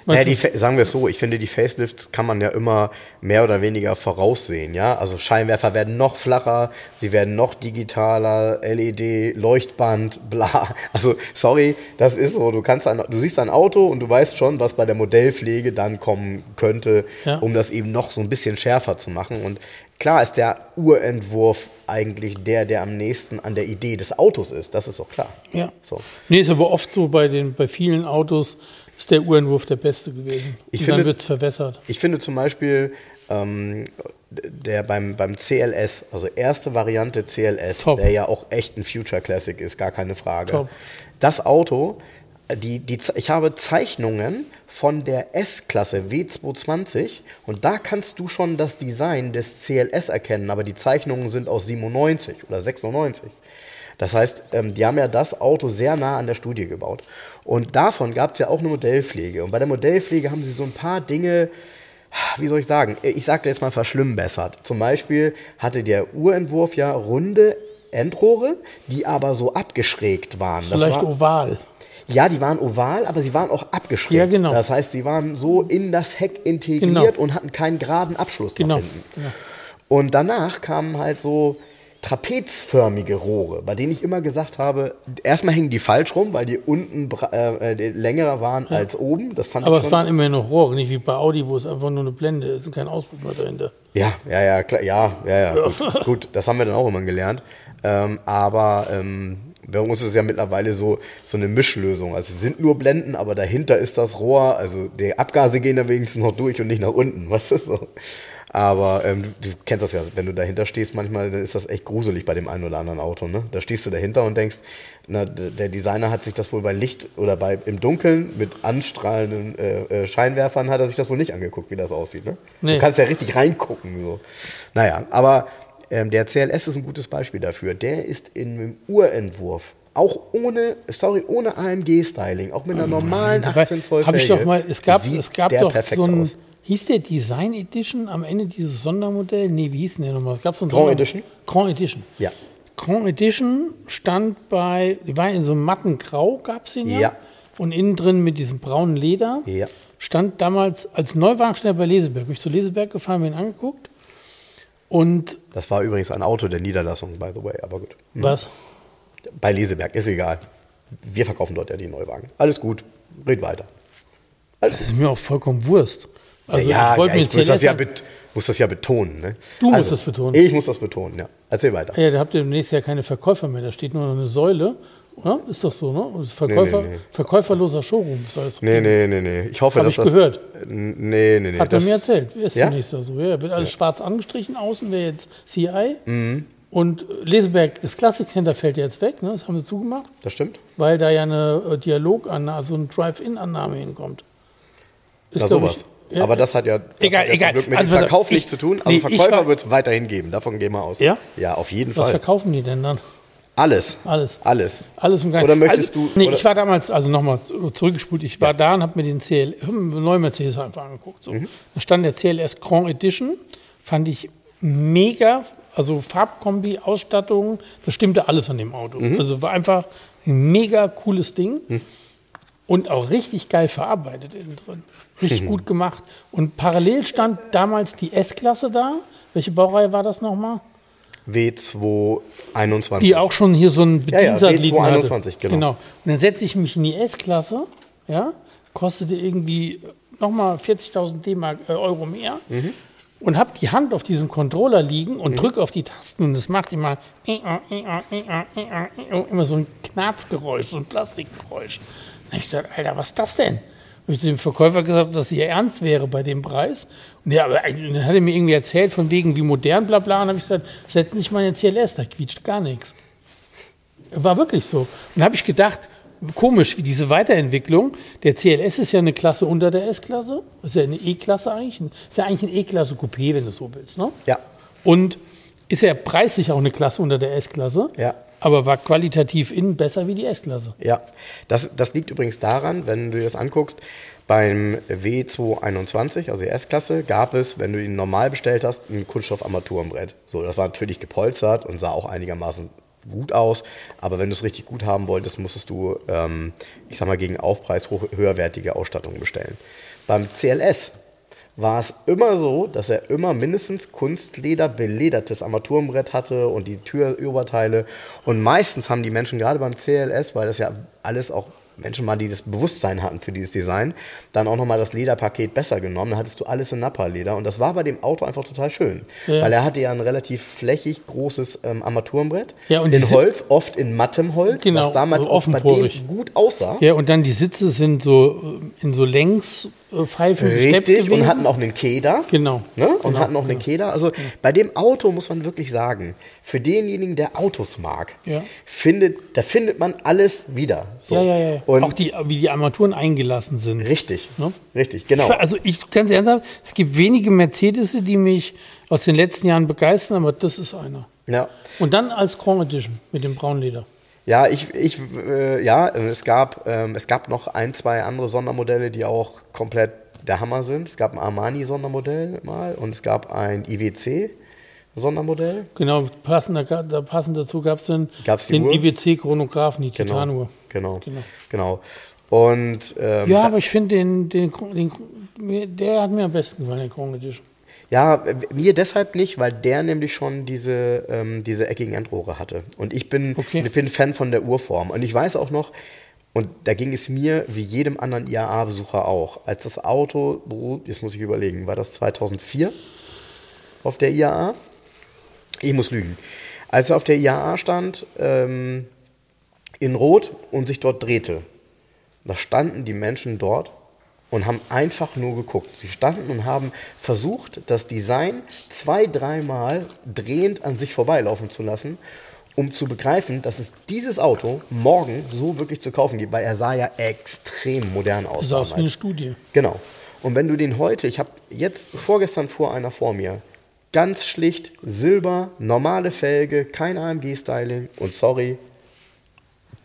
Naja, die, sagen wir es so, ich finde, die Facelifts kann man ja immer mehr oder weniger voraussehen, ja. Also Scheinwerfer werden noch flacher, sie werden noch digitaler, LED, Leuchtband, bla. Also, sorry, das ist so. Du kannst ein, du siehst ein Auto und du weißt schon, was bei der Modellpflege dann kommen könnte, Ja. um das eben noch so ein bisschen schärfer zu machen. Und klar ist der Urentwurf eigentlich der, der am nächsten an der Idee des Autos ist. Das ist doch klar. ja. So. Nee, ist aber oft so bei, den, bei vielen Autos ist der Urentwurf der beste gewesen. Ich Und finde- dann wird es verwässert. Ich finde zum Beispiel ähm, der beim, beim CLS, also erste Variante CLS, Top. der ja auch echt ein Future Classic ist, gar keine Frage. Top. Das Auto die, die, ich habe Zeichnungen von der S-Klasse W220 und da kannst du schon das Design des CLS erkennen, aber die Zeichnungen sind aus 97 oder 96. Das heißt, ähm, die haben ja das Auto sehr nah an der Studie gebaut. Und davon gab es ja auch eine Modellpflege. Und bei der Modellpflege haben sie so ein paar Dinge, wie soll ich sagen, ich sage jetzt mal verschlimmbessert. Zum Beispiel hatte der Urentwurf ja runde Endrohre, die aber so abgeschrägt waren. Vielleicht war, oval. Ja, die waren oval, aber sie waren auch abgeschrägt. Ja, genau. Das heißt, sie waren so in das Heck integriert Genau. und hatten keinen geraden Abschluss Genau. genau. Und danach kamen halt so trapezförmige Rohre, bei denen ich immer gesagt habe, erstmal hängen die falsch rum, weil die unten äh, äh, länger waren als oben. Das fand Aber ich es waren immerhin noch Rohre, nicht wie bei Audi, wo es einfach nur eine Blende ist und kein Auspuff mehr dahinter. Ja, ja, ja, klar, ja, ja, ja, gut, gut, das haben wir dann auch immer gelernt. Ähm, aber ähm, bei uns ist es ja mittlerweile so, so eine Mischlösung. Also es sind nur Blenden, aber dahinter ist das Rohr, also die Abgase gehen da wenigstens noch durch und nicht nach unten, weißt du so. Aber ähm, du, du kennst das ja, wenn du dahinter stehst, manchmal dann ist das echt gruselig bei dem einen oder anderen Auto. Ne? Da stehst du dahinter und denkst, na, der Designer hat sich das wohl bei Licht oder bei im Dunkeln mit anstrahlenden äh, äh, Scheinwerfern hat er sich das wohl nicht angeguckt, wie das aussieht. Ne? Nee. Du kannst ja richtig reingucken. So. Naja, aber ähm, der CLS ist ein gutes Beispiel dafür. Der ist in einem Urentwurf, auch ohne, sorry, ohne AMG-Styling, auch mit einer normalen 18 Zoll Habe ich Felge, doch mal, es gab, es gab doch so ein, aus. Hieß der Design Edition am Ende dieses Sondermodell? Nee, wie hieß denn der nochmal? Es gab so ein Grand Edition? Grand Edition. Ja. Grand Edition stand bei, die war in so einem matten Grau, gab es den ja. Ja. Und innen drin mit diesem braunen Leder. Ja. Stand damals als Neuwagensteller bei Leseberg. Bin ich zu Leseberg gefahren, mir ihn angeguckt. Und Das war übrigens ein Auto der Niederlassung, by the way, aber gut. was? Bei Leseberg, ist egal. Wir verkaufen dort ja die Neuwagen. Alles gut, red weiter. Das ist mir auch vollkommen Wurst. Also ja, ich wollte ja, mir ich muss das, ja muss das ja betonen. Ne? Du musst das betonen. Ich muss das betonen, ja. Erzähl weiter. Ja, da habt ihr demnächst ja keine Verkäufer mehr. Da steht nur noch eine Säule. Oder? Ist doch so, ne? Ist Verkäufer, Nee, nee, nee. Verkäuferloser Showroom. Soll das Nee, nee, nee, nee. Ich hoffe, Hab dass ich das. gehört. Nee, nee, nee. Hat er mir erzählt. Ist Ja? demnächst so. Ja, wird alles schwarz angestrichen. Außen wäre jetzt CI. Mhm. Und Leseberg, das Classic Center fällt ja jetzt weg. Ne? Das haben sie zugemacht. Das stimmt. Weil da ja eine äh, Dialogannahme, also eine Drive-In-Annahme hinkommt. Ist, glaub sowas. ich- ja. Aber das hat ja, das Egal, hat ja egal. Glück mit Also, dem Verkauf ich- nichts zu tun. Also nee, Verkäufer wird es weiterhin geben. Davon gehen wir aus. Ja? Ja, auf jeden Was Fall. verkaufen die denn dann? Alles. Alles. Alles. Alles im Ganzen. Oder möchtest also, du- Nee, ich war damals, also nochmal zurückgespult, ich war da und habe mir den CL, neuen Mercedes einfach angeguckt. Mhm. So. Da stand der CLS Grand Edition, fand ich mega, also Farbkombi, Ausstattung, das stimmte alles an dem Auto. Mhm. Also war einfach ein mega cooles Ding und auch richtig geil verarbeitet innen drin. Mhm. Richtig gut gemacht. Und parallel stand damals die S-Klasse da. Welche Baureihe war das nochmal? W221. Die auch schon hier so einen Ja, ja, Bediensatelliten W221, hatte. genau. Und dann setze ich mich in die S-Klasse, ja, kostete irgendwie nochmal 40.000 D-Mark, äh, Euro mehr Mhm. und habe die Hand auf diesem Controller liegen und drücke auf die Tasten und es macht immer immer so ein Knarzgeräusch, so ein Plastikgeräusch. Habe ich gesagt, Alter, was ist das denn? Habe ich zu dem Verkäufer gesagt, dass hier ernst wäre bei dem Preis. Und ja, aber dann hat er mir irgendwie erzählt, von wegen wie modern, bla bla. Und habe ich gesagt, setzen Sie sich mal in den CLS, da quietscht gar nichts. War wirklich so. Und dann habe ich gedacht, komisch, wie diese Weiterentwicklung. Der CLS ist ja eine Klasse unter der S-Klasse. Ist ja eine E-Klasse eigentlich. Ist ja eigentlich ein E-Klasse Coupé, wenn du so willst. Ne? Ja. Und ist ja preislich auch eine Klasse unter der S-Klasse. Ja. Aber war qualitativ innen besser wie die S-Klasse. Ja, das, das liegt übrigens daran, wenn du dir das anguckst, beim W221, also die S-Klasse, gab es, wenn du ihn normal bestellt hast, ein Kunststoffarmaturenbrett. So, das war natürlich gepolstert und sah auch einigermaßen gut aus, aber wenn du es richtig gut haben wolltest, musstest du, ähm, ich sag mal, gegen Aufpreis hoch, höherwertige Ausstattung bestellen. Beim CLS war es immer so, dass er immer mindestens Kunstleder beledertes Armaturenbrett hatte und die Türoberteile. Und meistens haben die Menschen gerade beim CLS, weil das ja alles auch Menschen waren, die das Bewusstsein hatten für dieses Design, dann auch nochmal das Lederpaket besser genommen. Da hattest du alles in Nappa-Leder. Und das war bei dem Auto einfach total schön. Ja. Weil er hatte ja ein relativ flächig großes ähm, Armaturenbrett. Ja, und in Holz, oft in mattem Holz, Genau, was damals so auch bei dem gut aussah. Ja, und dann die Sitze sind so äh, in so Längs, Pfeifen Richtig, und hatten auch einen Keder. Genau. Ne? Und Genau, hatten auch einen Keder. Also bei dem Auto muss man wirklich sagen, für denjenigen, der Autos mag, Ja. findet, da findet man alles wieder. So. Ja, ja, ja. Und auch die, wie die Armaturen eingelassen sind. richtig, Ne? richtig, genau. Ich, also ich ganz ernsthaft, es gibt wenige Mercedes, die mich aus den letzten Jahren begeistern, aber das ist einer. Ja. Und dann als Grand Edition mit dem Braunleder. Ja, ich, ich, äh, ja, es gab, ähm, es gab noch ein, zwei andere Sondermodelle, die auch komplett der Hammer sind. Es gab ein Armani-Sondermodell mal und es gab ein IWC-Sondermodell. Genau, passend, da, passend dazu gab es den, Gab's den Uhr? IWC-Chronographen, die Genau. Titanuhr. Genau. Genau. Genau. Und ähm, Ja, aber ich finde den, den, den, der hat mir am besten gefallen, der Grand Edition. Ja, mir deshalb nicht, weil der nämlich schon diese, ähm, diese eckigen Endrohre hatte. Und ich bin, Okay. ich bin Fan von der Urform. Und ich weiß auch noch, und da ging es mir wie jedem anderen IAA-Besucher auch, als das Auto, beruht- jetzt muss ich überlegen, war das 2004 auf der IAA? Ich muss lügen. Als er auf der IAA stand, ähm, in Rot und sich dort drehte, da standen die Menschen dort und haben einfach nur geguckt. Sie standen und haben versucht, das Design zwei, dreimal drehend an sich vorbeilaufen zu lassen, um zu begreifen, dass es dieses Auto morgen so wirklich zu kaufen gibt, weil er sah ja extrem modern aus. Das sah aus wie eine. Studie. Genau. Und wenn du den heute, ich habe jetzt vorgestern fuhr einer vor mir, ganz schlicht Silber, normale Felge, kein AMG-Styling und sorry,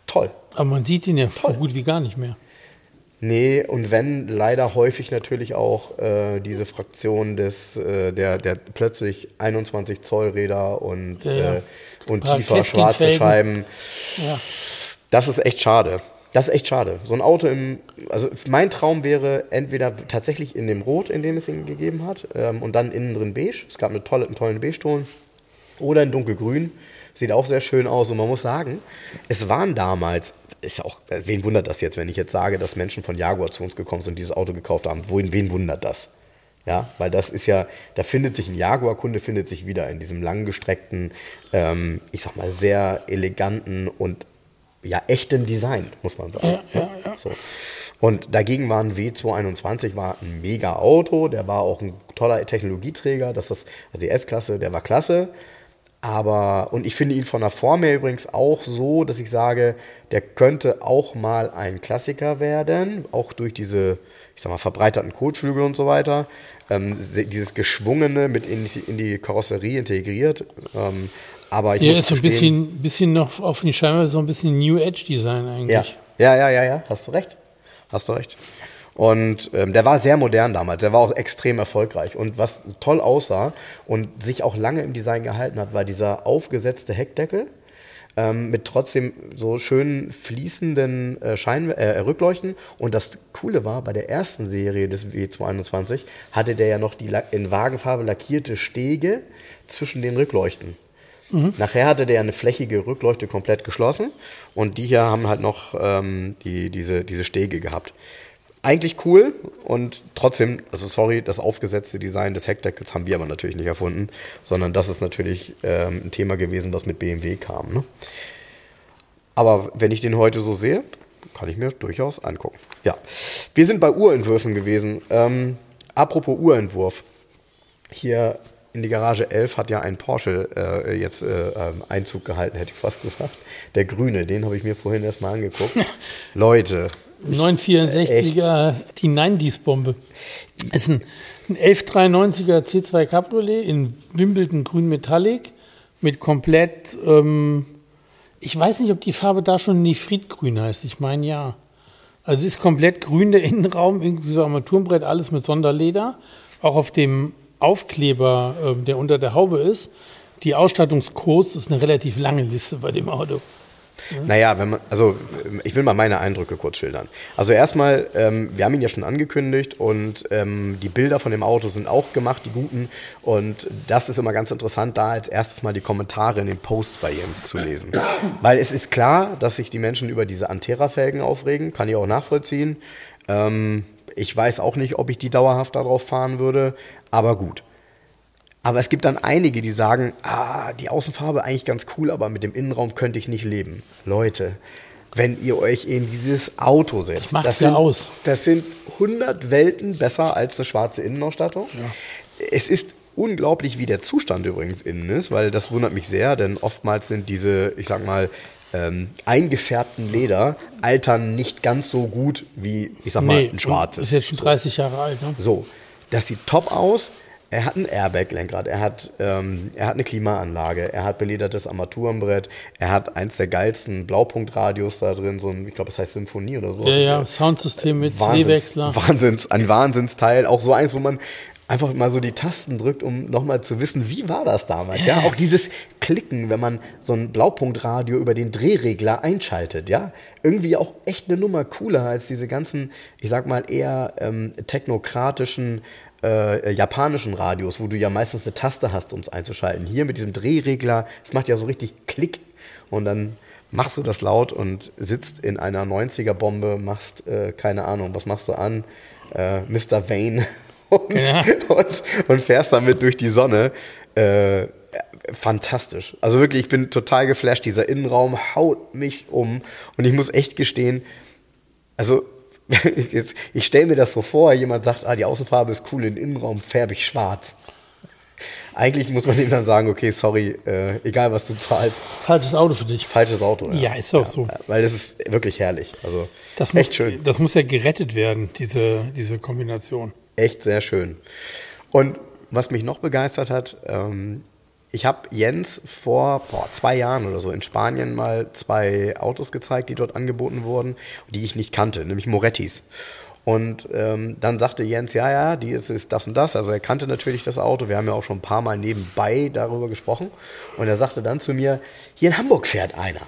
toll. Aber man sieht ihn ja Toll. so gut wie gar nicht mehr. Nee, und wenn leider häufig natürlich auch äh, diese Fraktion des, äh, der, der plötzlich 21 Zoll Räder und, Ja, ja. äh, und tiefer schwarze. Scheiben. Ja. Das ist echt schade. Das ist echt schade. So ein Auto im, also mein Traum wäre entweder tatsächlich in dem Rot, in dem es ihn gegeben hat, ähm, und dann innen drin beige. Es gab eine tolle, einen tollen Beige-Ton. Oder in dunkelgrün. Sieht auch sehr schön aus. Und man muss sagen, es waren damals, ist ja auch, wen wundert das jetzt, wenn ich jetzt sage, dass Menschen von Jaguar zu uns gekommen sind und dieses Auto gekauft haben? Wohin, wen wundert das? Ja, weil das ist ja, da findet sich ein Jaguar-Kunde, findet sich wieder in diesem langgestreckten, ähm, ich sag mal, sehr eleganten und ja, echten Design, muss man sagen. Ja, ja, ja. So. Und dagegen war ein W221 war ein mega Auto, der war auch ein toller Technologieträger, das ist, also die S-Klasse, der war klasse. Aber, und ich finde ihn von der Form her übrigens auch so, dass ich sage, der könnte auch mal ein Klassiker werden, auch durch diese, ich sag mal, verbreiterten Kotflügel und so weiter. Ähm, se- dieses Geschwungene mit in die, in die Karosserie integriert. Ähm, aber ich muss ist so ein bisschen, bisschen noch auf den Scheinbar so ein bisschen New Edge Design Ja, eigentlich. ja, ja, ja, ja, hast du recht. Hast du recht. Und ähm, der war sehr modern damals, der war auch extrem erfolgreich. Und was toll aussah und sich auch lange im Design gehalten hat, war dieser aufgesetzte Heckdeckel ähm, mit trotzdem so schön fließenden äh, Schein äh, Rückleuchten. Und das Coole war, bei der ersten Serie des W221 hatte der ja noch die in Wagenfarbe lackierte Stege zwischen den Rückleuchten. Nachher hatte der eine flächige Rückleuchte komplett geschlossen und die hier haben halt noch ähm, die, diese, diese Stege gehabt. Eigentlich cool und trotzdem, also sorry, das aufgesetzte Design des Heckdeckels haben wir aber natürlich nicht erfunden, sondern das ist natürlich ähm, ein Thema gewesen, was mit BMW kam. Ne? Aber wenn ich den heute so sehe, kann ich mir durchaus angucken. Ja, wir sind bei Urentwürfen gewesen. Ähm, apropos Urentwurf. Hier in die Garage 11 hat ja ein Porsche äh, jetzt äh, ähm, Einzug gehalten, hätte ich fast gesagt. Der grüne, den habe ich mir vorhin erstmal angeguckt. Leute, 964er, die 90s-Bombe. Ist ein, ein 1193er C2 Cabriolet in Wimbledon Grün Metallic mit komplett, ähm, ich weiß nicht, ob die Farbe da schon Nifritgrün heißt. Ich meine ja. Also es ist komplett grün, der Innenraum, inklusive Armaturenbrett, alles mit Sonderleder. Auch auf dem Aufkleber, ähm, der unter der Haube ist. Die Ausstattungscodes ist eine relativ lange Liste bei dem Auto. Naja, wenn man, also ich will mal meine Eindrücke kurz schildern. Also erstmal, ähm, wir haben ihn ja schon angekündigt und ähm, die Bilder von dem Auto sind auch gemacht, die guten. Und das ist immer ganz interessant, da als erstes mal die Kommentare in den Post bei Jens zu lesen. Weil es ist klar, dass sich die Menschen über diese Antera-Felgen aufregen, kann ich auch nachvollziehen. Ähm, ich weiß auch nicht, ob ich die dauerhaft darauf fahren würde, aber gut. Aber es gibt dann einige, die sagen, ah, die Außenfarbe eigentlich ganz cool, aber mit dem Innenraum könnte ich nicht leben. Leute, wenn ihr euch in dieses Auto setzt. Das macht's sind, ja aus. Das sind 100 Welten besser als eine schwarze Innenausstattung. Es ist unglaublich, wie der Zustand übrigens innen ist, weil das wundert mich sehr, denn oftmals sind diese, ich sag mal, ähm, eingefärbten Leder altern nicht ganz so gut wie, ich sag mal, ein schwarzes. Ist jetzt schon 30 Jahre alt, ne? So, das sieht top aus. Er hat ein Airbag-Lenkrad, er hat, ähm, er hat eine Klimaanlage, er hat beledertes Armaturenbrett, er hat eins der geilsten Blaupunktradios da drin, so ein, ich glaube, es heißt Symphonie oder so. Ja, ja, Soundsystem mit Wahnsinns, C-Wechsler. Wahnsinns, ein Wahnsinnsteil, auch so eins, wo man einfach mal so die Tasten drückt, um nochmal zu wissen, wie war das damals, ja? Auch dieses Klicken, wenn man so ein Blaupunktradio über den Drehregler einschaltet, ja? Irgendwie auch echt eine Nummer cooler als diese ganzen, ich sag mal, eher ähm, technokratischen äh, japanischen Radios, wo du ja meistens eine Taste hast, um es einzuschalten. Hier mit diesem Drehregler, es macht ja so richtig Klick und dann machst du das laut und sitzt in einer 90er-Bombe, machst, äh, keine Ahnung, was machst du an? Äh, Mr. Vane und, Ja. und, und fährst damit durch die Sonne. Äh, fantastisch. Also wirklich, ich bin total geflasht. Dieser Innenraum haut mich um und ich muss echt gestehen, also jetzt, ich stelle mir das so vor, jemand sagt, ah, die Außenfarbe ist cool, den Innenraum färbe ich schwarz. Eigentlich muss man ihm dann sagen, okay, sorry, äh, egal was du zahlst, Falsches Auto für dich. falsches Auto. Ja, ist auch so. Weil das ist wirklich herrlich. Also Das muss, echt schön. das muss ja gerettet werden, diese, diese Kombination. Echt sehr schön. Und was mich noch begeistert hat, ähm, ich habe Jens vor boah, zwei Jahren oder so in Spanien mal zwei Autos gezeigt, die dort angeboten wurden, die ich nicht kannte, nämlich Morettis. Und ähm, dann sagte Jens, ja, ja, die ist, ist das und das. Also er kannte natürlich das Auto. Wir haben ja auch schon ein paar Mal nebenbei darüber gesprochen. Und er sagte dann zu mir, hier in Hamburg fährt einer.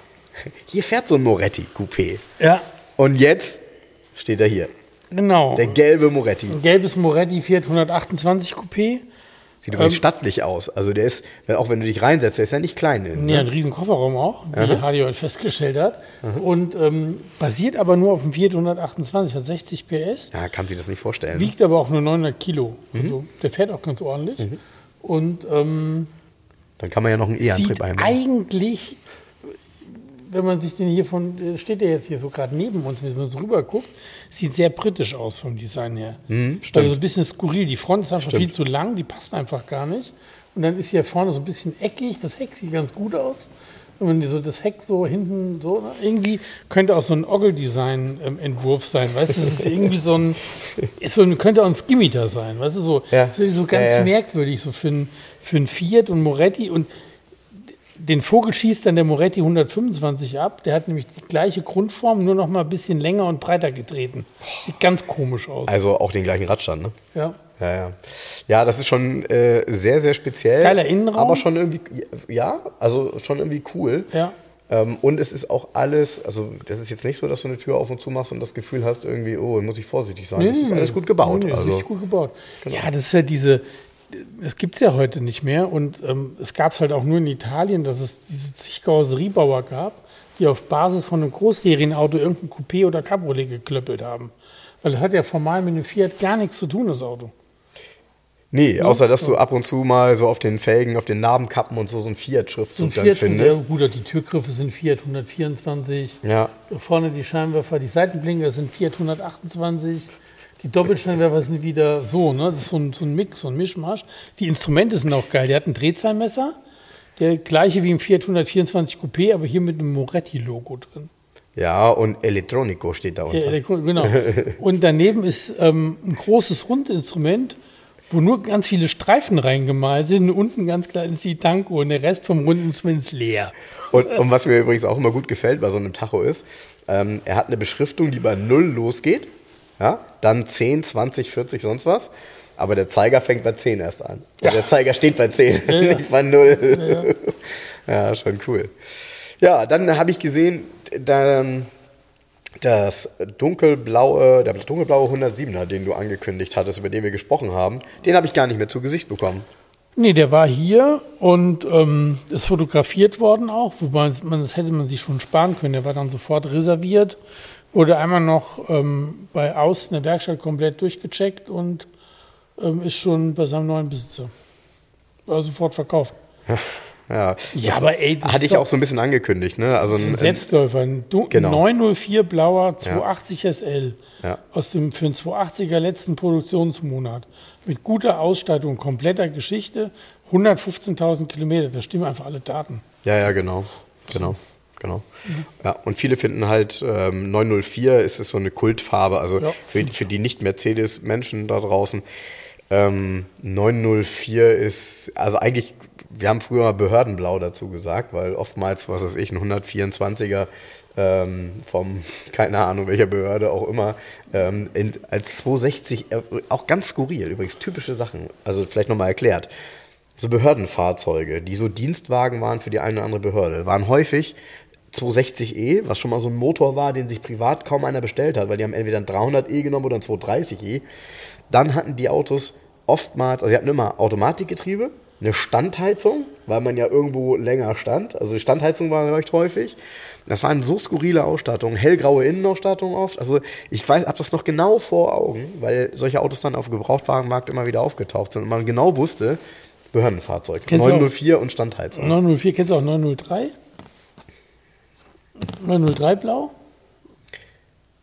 Hier fährt so ein Moretti Coupé. Ja, Und jetzt steht er hier. genau. Der gelbe Moretti. Ein gelbes Moretti Fiat 128 Coupé. Sieht übrigens Ähm, stattlich aus. Also der ist, auch wenn du dich reinsetzt, der ist ja nicht klein. innen, Nee, Ne? ein riesen Kofferraum auch, wie Hardy heute festgestellt hat. Und ähm, basiert aber nur auf dem Fiat 128, hat 60 PS, Ja, kann sich das nicht vorstellen. wiegt aber auch nur 900 Kilo. Mhm. Also der fährt auch ganz ordentlich. Und ähm, Dann kann man ja noch einen E-Antrieb sieht einbauen. eigentlich, wenn man sich den hier von, der steht der jetzt hier so gerade neben uns, wenn man so rüber guckt, sieht sehr britisch aus vom Design her. Stimmt. Also so ein bisschen skurril. Die Front ist einfach viel zu lang, die passt einfach gar nicht. Und dann ist hier vorne so ein bisschen eckig, das Heck sieht ganz gut aus. Die so das Heck so hinten so, ne, irgendwie könnte auch so ein Oggle-Design-Entwurf sein, weißt du, das ist irgendwie so ein, ist so ein, könnte auch ein Skimitar sein, weißt du, so, Ja. so ganz Ja, ja. merkwürdig, so für ein, für ein Fiat und Moretti und den Vogel schießt dann der Moretti 125 ab. Der hat nämlich die gleiche Grundform, nur noch mal ein bisschen länger und breiter getreten. Sieht ganz komisch aus. Also auch den gleichen Radstand, ne? ja. Ja, ja. Ja, das ist schon äh, sehr, sehr speziell. Geiler Innenraum. Aber schon irgendwie, ja, also schon irgendwie cool. Ja. Ähm, und es ist auch alles, also das ist jetzt nicht so, dass du eine Tür auf und zu machst und das Gefühl hast, irgendwie, oh, muss ich vorsichtig sein. das ist alles gut gebaut. Nee, nee, ist also, richtig gut gebaut. Ja, das ist ja diese, es gibt es ja heute nicht mehr und ähm, es gab es halt auch nur in Italien, dass es diese zig Karosseriebauer gab, die auf Basis von einem Großserienauto irgendein Coupé oder Cabriolet geklöppelt haben. Weil das hat ja formal mit einem Fiat gar nichts zu tun, das Auto. nee, außer dass du ab und zu mal so auf den Felgen, auf den Narbenkappen und so so ein So ein Fiat-Schriftzug dann Fiat, findest. ja, gut, die Türgriffe sind Fiat 124. Ja. Vorne die Scheinwerfer, die Seitenblinker sind Fiat 128. Die Doppelscheinwerfer sind wieder so, ne? Das ist so ein, so ein Mix, so ein Mischmasch. Die Instrumente sind auch geil. Der hat ein Drehzahlmesser, der gleiche wie im Fiat 124 Coupé, aber hier mit einem Moretti-Logo drin. Ja, und Electronico steht da unter. Ja, genau. Und daneben ist ähm, ein großes Rundinstrument, wo nur ganz viele Streifen reingemalt sind. Und unten ganz klein ist die Tankuhr und der Rest vom Rundinstrument ist leer. Und, und was mir übrigens auch immer gut gefällt bei so einem Tacho ist, ähm, er hat eine Beschriftung, die bei 0 losgeht, ja, dann 10, 20, 40, sonst was. Aber der Zeiger fängt bei 10 erst an. Und Der Zeiger steht bei 10, ja. nicht bei 0. Ja, schon cool. Ja, dann habe ich gesehen, da, das dunkelblaue, der dunkelblaue 107er, den du angekündigt hattest, über den wir gesprochen haben, den habe ich gar nicht mehr zu Gesicht bekommen. Nee, der war hier und ähm, ist fotografiert worden auch, wobei man, das hätte man sich schon sparen können. Der war dann sofort reserviert, wurde einmal noch ähm, bei Aus in der Werkstatt komplett durchgecheckt und ähm, ist schon bei seinem neuen Besitzer. War sofort verkauft. Ja, Ja, aber ey, das hatte ich auch so ein bisschen angekündigt. Ne? Also ein, Ein Selbstläufer, ein du- Genau. 904 blauer 280 SL Ja. aus dem für den 280er letzten Produktionsmonat mit guter Ausstattung, kompletter Geschichte, 115.000 Kilometer, da stimmen einfach alle Daten. Ja, ja, genau. Genau. Genau. Ja, und viele finden halt, ähm, 904 ist, ist so eine Kultfarbe, also Ja. für, für die Nicht-Mercedes-Menschen da draußen. Ähm, 904 ist, also eigentlich, wir haben früher mal Behördenblau dazu gesagt, weil oftmals, was weiß ich, ein 124er ähm, vom, keine Ahnung welcher Behörde auch immer, ähm, in, als 260, äh, auch ganz skurril, übrigens typische Sachen, also vielleicht nochmal erklärt. So Behördenfahrzeuge, die so Dienstwagen waren für die eine oder andere Behörde, waren häufig 260e, was schon mal so ein Motor war, den sich privat kaum einer bestellt hat, weil die haben entweder ein 300e genommen oder ein 230e. Dann hatten die Autos oftmals, also sie hatten immer Automatikgetriebe, eine Standheizung, weil man ja irgendwo länger stand. Also die Standheizung war recht häufig. Das waren so skurrile Ausstattungen, hellgraue Innenausstattung oft. Also ich weiß, habe das noch genau vor Augen, weil solche Autos dann auf dem Gebrauchtwagenmarkt immer wieder aufgetaucht sind und man genau wusste, Behördenfahrzeug, Kennst du auch- 904 und Standheizung. 904, kennst du auch 903? 903 blau?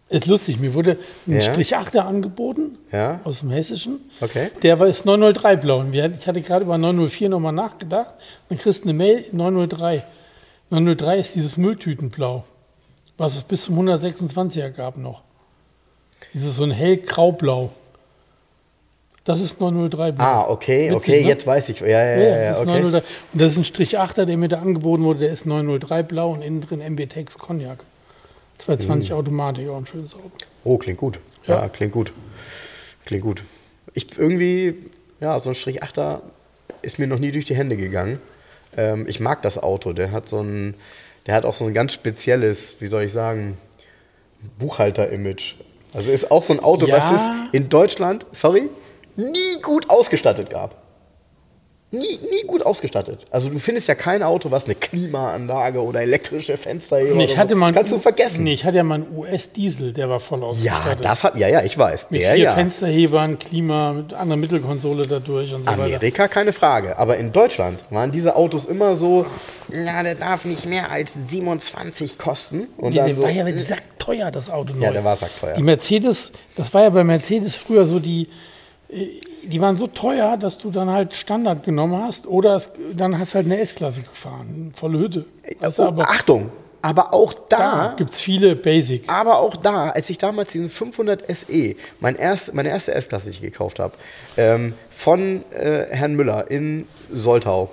Ist lustig, mir wurde ein Ja. Strich 8er angeboten Ja. aus dem Hessischen. Okay. Der war ist 903 blau. Und wir, ich hatte gerade über 904 nochmal nachgedacht. Dann kriegst du eine Mail 903. 903 ist dieses Mülltütenblau, was es bis zum 126er gab noch. Dieses so ein hellgraublau. Das ist 903 blau. Ah, okay, Witzig, okay, ne? jetzt weiß ich. Ja, ja, ja, Ja, das ist okay. 903. Und das ist ein Strich 8er, der mir da angeboten wurde. Der ist 903 blau und innen drin MB-Tex Cognac. 220 Mhm. Automatik, auch ein schönes Auto. Oh, klingt gut. Ja, Ja. klingt gut. Klingt gut. Ich irgendwie, ja, so ein Strich 8er ist mir noch nie durch die Hände gegangen. Ähm, ich mag das Auto. Der hat so ein, der hat auch so ein ganz spezielles, wie soll ich sagen, Buchhalter-Image. Also ist auch so ein Auto, Ja. was es in Deutschland, sorry, nie gut ausgestattet gab. Nie, nie gut ausgestattet. Also du findest ja kein Auto, was eine Klimaanlage oder elektrische Fenster Nee, ich hatte mal einen- Kannst du vergessen. Nee, ich hatte ja mal einen US-Diesel, der war voll Ja, ausgestattet. das hat, ja, ja, ich weiß. Mit Der vier ja. Fensterhebern, Klima, mit anderer Mittelkonsole dadurch und so weiter. Amerika keine Frage, aber in Deutschland waren diese Autos immer so, na, der darf nicht mehr als 27 kosten. Und Nee, dann der so, war ja sackteuer, das Auto neu. Ja, der war sackteuer. Die Mercedes, das war ja bei Mercedes früher so, die, äh, die waren so teuer, dass du dann halt Standard genommen hast oder es, dann hast halt eine S-Klasse gefahren, volle Hütte. Weißt du, oh, aber Achtung, aber auch da da, gibt es viele Basic. aber auch da, als ich damals diesen 500 SE, mein erst, meine erste S-Klasse, die ich gekauft habe, ähm, von äh, Herrn Müller in Soltau,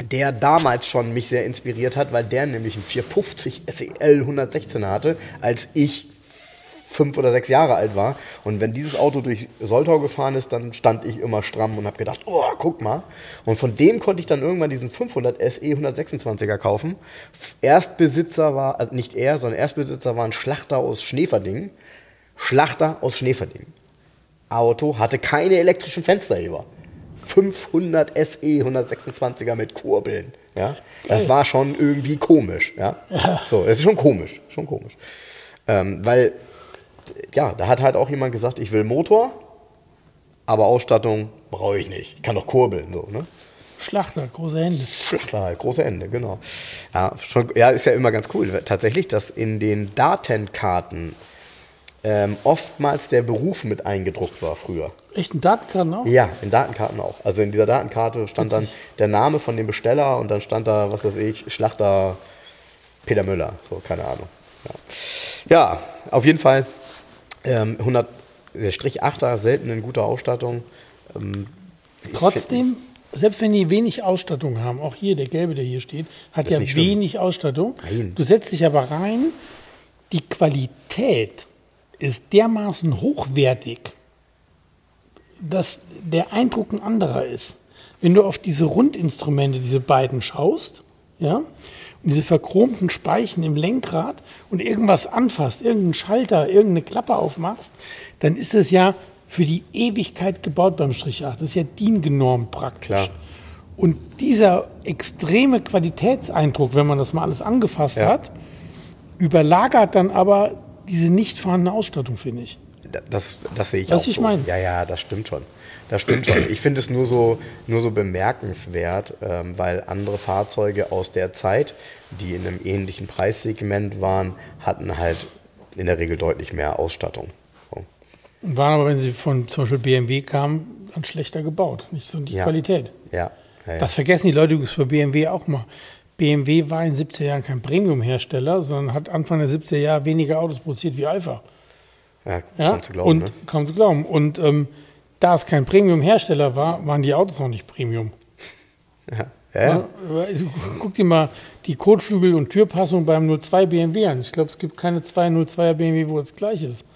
der damals schon mich sehr inspiriert hat, weil der nämlich einen 450 SEL 116 hatte, als ich fünf oder sechs Jahre alt war. Und wenn dieses Auto durch Soltau gefahren ist, dann stand ich immer stramm und habe gedacht, oh, guck mal. Und von dem konnte ich dann irgendwann diesen 500 SE 126er kaufen. Erstbesitzer war, also nicht er, sondern Erstbesitzer war ein Schlachter aus Schneeverdingen. Schlachter aus Schneeverdingen. Auto hatte keine elektrischen Fensterheber. 500 SE 126er mit Kurbeln. Ja? Das war schon irgendwie komisch. Ja? So, es ist schon komisch. Schon komisch. Ähm, weil, ja, da hat halt auch jemand gesagt, ich will Motor, aber Ausstattung brauche ich nicht. Ich kann doch kurbeln. So, ne? Schlachter, große Hände. Schlachter halt, große Ende, genau. Ja, schon, ja, ist ja immer ganz cool. Tatsächlich, dass in den Datenkarten ähm, oftmals der Beruf mit eingedruckt war früher. Echt ein Datenkarten auch? Ja, in Datenkarten auch. Also in dieser Datenkarte stand dann der Name von dem Besteller und dann stand da, was weiß ich, Schlachter Peter Müller. So, keine Ahnung. Ja, ja auf jeden Fall ähm, 100, der Strich 8er, selten in guter Ausstattung. Ähm, Trotzdem, selbst wenn die wenig Ausstattung haben, auch hier, der gelbe, der hier steht, hat ja wenig Ausstattung. Nein. Du setzt dich aber rein, die Qualität ist dermaßen hochwertig, dass der Eindruck ein anderer ist. Wenn du auf diese Rundinstrumente, diese beiden schaust, ja, und diese verchromten Speichen im Lenkrad und irgendwas anfasst, irgendeinen Schalter, irgendeine Klappe aufmachst, dann ist es ja für die Ewigkeit gebaut beim Strich 8. Das ist ja DIN-genormt praktisch. Klar. Und dieser extreme Qualitätseindruck, wenn man das mal alles angefasst Ja. hat, überlagert dann aber diese nicht vorhandene Ausstattung, finde ich. Das, das sehe ich Was auch ich so. meine. Ja, ja, das stimmt schon. das stimmt schon. Ich finde es nur so, nur so bemerkenswert, ähm, weil andere Fahrzeuge aus der Zeit, die in einem ähnlichen Preissegment waren, hatten halt in der Regel deutlich mehr Ausstattung. So. Waren aber, wenn sie von zum Beispiel BMW kamen, dann schlechter gebaut. Nicht so die Ja. Qualität. Ja, ja, ja. Das vergessen die Leute übrigens für BMW auch mal. BMW war in den 70er Jahren kein Premium-Hersteller, sondern hat Anfang der 70er Jahre weniger Autos produziert wie Alpha. Ja, Ja? kaum zu glauben. Und ne? kaum zu glauben. Und ähm, da es kein Premium-Hersteller war, waren die Autos auch nicht Premium. Ja. Ja, ja. Also, guck dir mal die Kotflügel und Türpassung beim 02 BMW an. Ich glaube, es gibt keine 202er BMW, wo es gleich ist.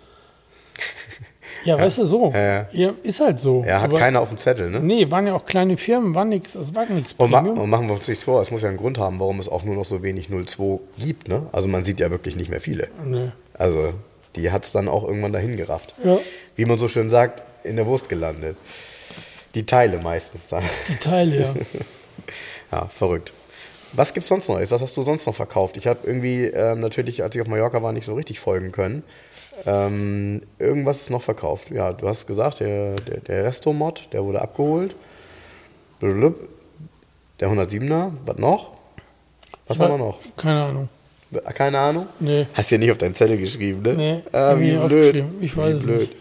Ja, weißt du, so. Ja, ja. ist halt so. Er hat Aber- keiner auf dem Zettel, ne? Nee, waren ja auch kleine Firmen, war nichts, es war nichts Und, ma Premium. und machen wir uns nichts vor, es muss ja einen Grund haben, warum es auch nur noch so wenig 02 gibt. Ne? Also man sieht ja wirklich nicht mehr viele. Nee. Also die hat es dann auch irgendwann dahin gerafft. Ja. Wie man so schön sagt, in der Wurst gelandet. Die Teile meistens dann. Die Teile, ja. Ja, verrückt. Was gibt's sonst Neues? Was hast du sonst noch verkauft? Ich habe irgendwie ähm, natürlich, als ich auf Mallorca war, nicht so richtig folgen können. Ähm, irgendwas ist noch verkauft. Ja, du hast gesagt, der, der, der Resto-Mod, der wurde abgeholt. Blub. Der 107er, was noch? Was haben wir noch? Keine Ahnung. Keine Ahnung? Nee. Hast du ja nicht auf deinen Zettel geschrieben, ne? Nee, ah, wie blöd. Ich weiß Wie es blöd. nicht.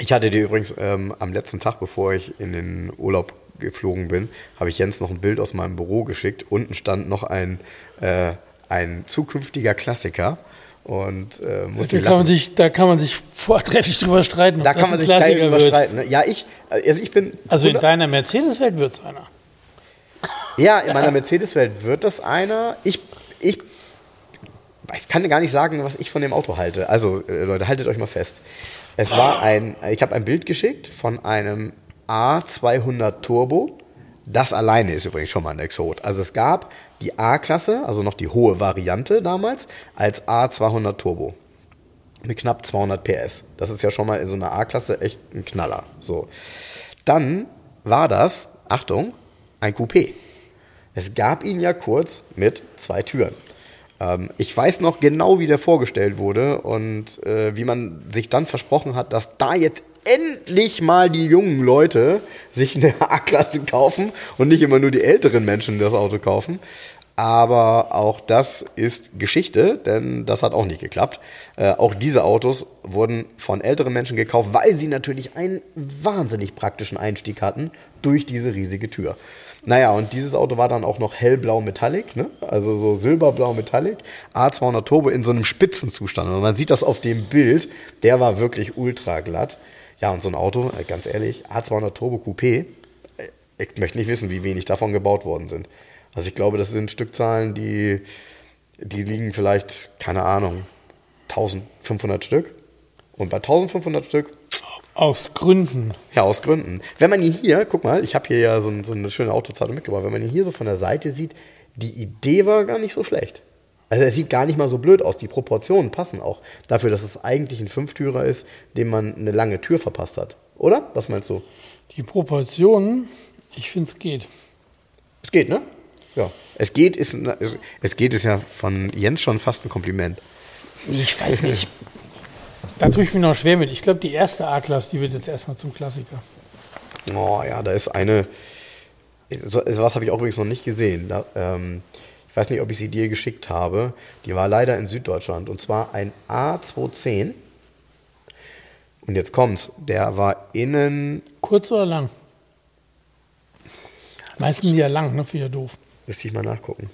Ich hatte dir übrigens ähm, am letzten Tag, bevor ich in den Urlaub geflogen bin, habe ich Jens noch ein Bild aus meinem Büro geschickt. Unten stand noch ein, äh, ein zukünftiger Klassiker. Und äh, Da kann, man sich, da kann man sich vortrefflich drüber streiten. Da kann man sich Klassiker drüber wird. streiten. Ne? Ja, ich, also ich bin. Also in 100 deiner Mercedes-Welt wird es einer. Ja, in meiner Mercedes-Welt wird das einer. Ich, ich, ich kann gar nicht sagen, was ich von dem Auto halte. Also, äh, Leute, haltet euch mal fest. Es war ein, ich habe ein Bild geschickt von einem A200 Turbo. Das alleine ist übrigens schon mal ein Exot. Also es gab die A-Klasse, also noch die hohe Variante damals, als A200 Turbo. Mit knapp 200 PS. Das ist ja schon mal in so einer A-Klasse echt ein Knaller. So. Dann war das, Achtung, ein Coupé. Es gab ihn ja kurz mit zwei Türen. Ähm, ich weiß noch genau, wie der vorgestellt wurde und äh, wie man sich dann versprochen hat, dass da jetzt endlich mal die jungen Leute sich eine A-Klasse kaufen und nicht immer nur die älteren Menschen das Auto kaufen. Aber auch das ist Geschichte, denn das hat auch nicht geklappt. Äh, auch diese Autos wurden von älteren Menschen gekauft, weil sie natürlich einen wahnsinnig praktischen Einstieg hatten durch diese riesige Tür. Naja, und dieses Auto war dann auch noch hellblau Metallic, ne? also so silberblau Metallic, A200 Turbo in so einem Spitzenzustand. Und man sieht das auf dem Bild, der war wirklich ultra glatt. Ja, und so ein Auto, äh, ganz ehrlich, A200 Turbo Coupé, äh, ich möchte nicht wissen, wie wenig davon gebaut worden sind. Also ich glaube, das sind Stückzahlen, die, die liegen vielleicht, keine Ahnung, 1500 Stück. Und bei 1500 Stück Aus Gründen. ja, aus Gründen. Wenn man ihn hier, guck mal, ich habe hier ja so, ein, so eine schöne Autozeitung mitgebracht, wenn man ihn hier so von der Seite sieht, die Idee war gar nicht so schlecht. Also er sieht gar nicht mal so blöd aus. Die Proportionen passen auch dafür, dass es eigentlich ein Fünftürer ist, dem man eine lange Tür verpasst hat. Oder? Was meinst du? Die Proportionen, ich finde es geht. Es geht, ne? Ja. Es geht ist, ein- es geht ist ja von Jens schon fast ein Kompliment. Ich weiß nicht. Da tue ich mir noch schwer mit. Ich glaube, die erste A-Klasse, die wird jetzt erstmal zum Klassiker. Oh ja, da ist eine. So, was habe ich auch übrigens noch nicht gesehen. Da, ähm, ich weiß nicht, ob ich sie dir geschickt habe. Die war leider in Süddeutschland. Und zwar ein A210. Und jetzt kommt's. Der war innen. Kurz oder lang? Meistens ja lang, ne? Für ja doof. Müsste ich mal nachgucken.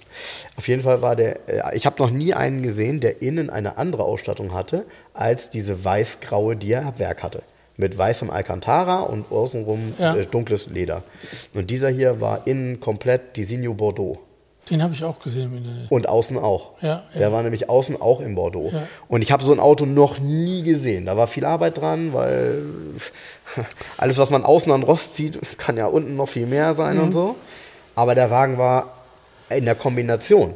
Auf jeden Fall war der. Äh, ich habe noch nie einen gesehen, der innen eine andere Ausstattung hatte, als diese weiß-graue, die er ab Werk hatte. Mit weißem Alcantara und außenrum Ja. äh, dunkles Leder. Und dieser hier war innen komplett Disigno Bordeaux. Den habe ich auch gesehen im Internet. Und außen auch. Ja, Der ja. war nämlich außen auch in Bordeaux. Ja. Und ich habe so ein Auto noch nie gesehen. Da war viel Arbeit dran, weil alles, was man außen an Rost sieht, kann ja unten noch viel mehr sein Mhm. und so. Aber der Wagen war in der Kombination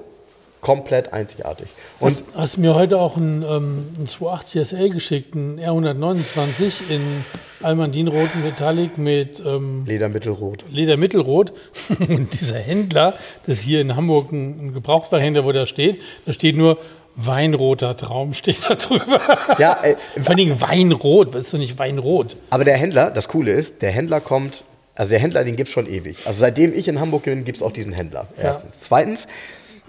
komplett einzigartig. Und Hast, hast mir heute auch einen, ähm, einen 280 SL geschickt, einen R129 in Almandinroten Metallic mit ähm, Leder mittelrot. Leder Mittelrot. Und dieser Händler, das ist hier in Hamburg ein, ein Gebrauchtwagenhändler, wo der steht, da steht nur Weinroter Traum steht da drüber. Ja, äh, Vor allen Dingen Weinrot, ist doch nicht Weinrot? aber der Händler, das Coole ist, der Händler kommt, also der Händler, den gibt es schon ewig. Also seitdem ich in Hamburg bin, gibt es auch diesen Händler. Erstens. Zweitens,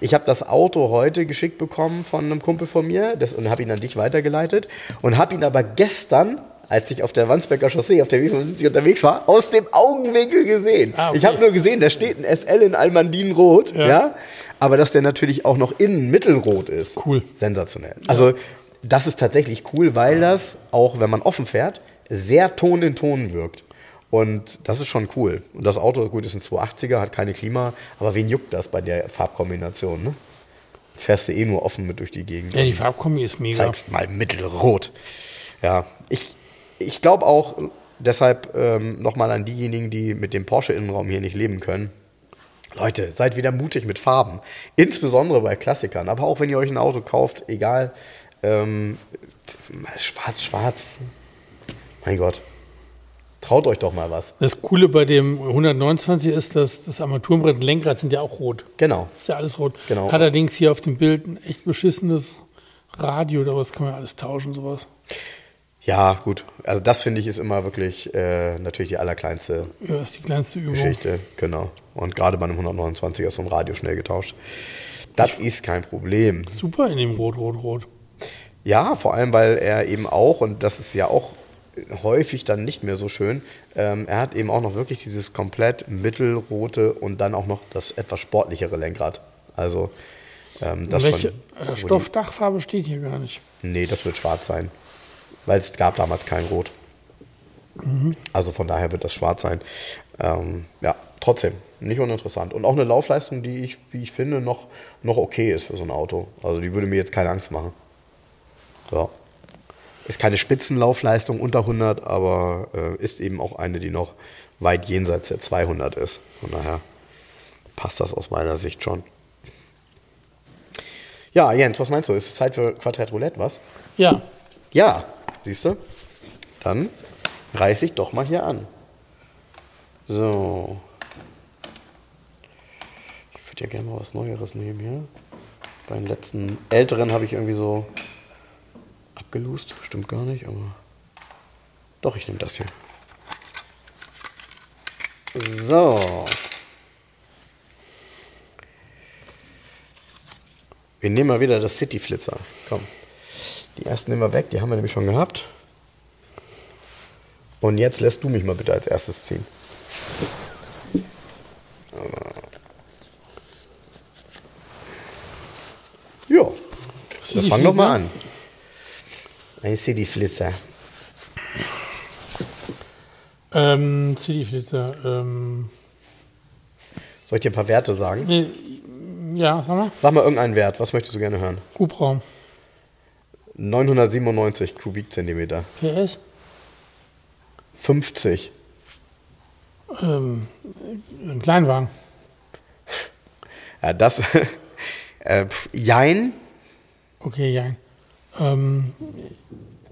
ich habe das Auto heute geschickt bekommen von einem Kumpel von mir das, und habe ihn an dich weitergeleitet und habe ihn aber gestern, als ich auf der Wandsbecker Chaussee auf der W75 unterwegs war, aus dem Augenwinkel gesehen. Ah, okay. Ich habe nur gesehen, da steht ein SL in Almandinrot, ja. aber dass der natürlich auch noch innen mittelrot ist. Cool. Sensationell. Also das ist tatsächlich cool, weil das, auch wenn man offen fährt, sehr Ton in Ton wirkt. Und das ist schon cool. Und das Auto, gut, ist ein 280er, hat keine Klima, aber wen juckt das bei der Farbkombination? Ne? Fährst du eh nur offen mit durch die Gegend. Ja, die Farbkombi ist mega. Zeigst mal mittelrot. Ja, ich, ich glaube auch, deshalb ähm, nochmal an diejenigen, die mit dem Porsche-Innenraum hier nicht leben können. Leute, seid wieder mutig mit Farben. Insbesondere bei Klassikern. Aber auch wenn ihr euch ein Auto kauft, egal. Ähm, schwarz, schwarz. Mein Gott. Traut euch doch mal was. Das Coole bei dem 129 ist, dass das Armaturenbrett und Lenkrad sind ja auch rot. Genau. Ist ja alles rot. Genau. Hat allerdings hier auf dem Bild ein echt beschissenes Radio, oder was kann man alles tauschen, sowas. Ja, gut. Also das finde ich ist immer wirklich äh, natürlich die allerkleinste Ja, ist die kleinste Übung. Geschichte. Genau. Und gerade bei einem 129er ist so ein Radio schnell getauscht. Das ist kein Problem. Super in dem Rot, Rot, Rot. Ja, vor allem, weil er eben auch, und das ist ja auch häufig dann nicht mehr so schön, ähm, er hat eben auch noch wirklich dieses komplett mittelrote und dann auch noch das etwas sportlichere Lenkrad. Also ähm, das Welche schon. äh, Stoffdachfarbe steht hier gar nicht. Nee, das wird schwarz sein. Weil es gab damals kein Rot. Also von daher wird das schwarz sein. Ähm, ja, trotzdem, nicht uninteressant. Und auch eine Laufleistung, die ich, wie ich finde, noch, noch okay ist für so ein Auto. Also die würde mir jetzt keine Angst machen. So. Ist keine Spitzenlaufleistung unter 100, aber äh, ist eben auch eine, die noch weit jenseits der 200 ist. Von daher passt das aus meiner Sicht schon. Ja, Jens, was meinst du? Ist es Zeit für Quartett Roulette, was? Ja, Ja, siehst du? Dann reiße ich doch mal hier an. So. Ich würde ja gerne mal was Neueres nehmen hier. Bei den letzten älteren habe ich irgendwie so abgelust. Stimmt gar nicht, aber. Doch, ich nehme das hier. So. Wir nehmen mal wieder das City Flitzer. Komm. Die ersten nehmen wir weg, die haben wir nämlich schon gehabt. Und jetzt lässt du mich mal bitte als erstes ziehen. Ja, dann fang doch mal Flitzer? An. Ein City Flitzer. ähm, Cityflitzer. Ähm, Soll ich dir ein paar Werte sagen? nee, ja, sag mal. Sag mal irgendeinen Wert, was möchtest du gerne hören? Hubraum. 997 Kubikzentimeter. PS. 50. Ähm, ein Kleinwagen. Ja, das. äh, pf, Jein. Okay, ja. Ähm,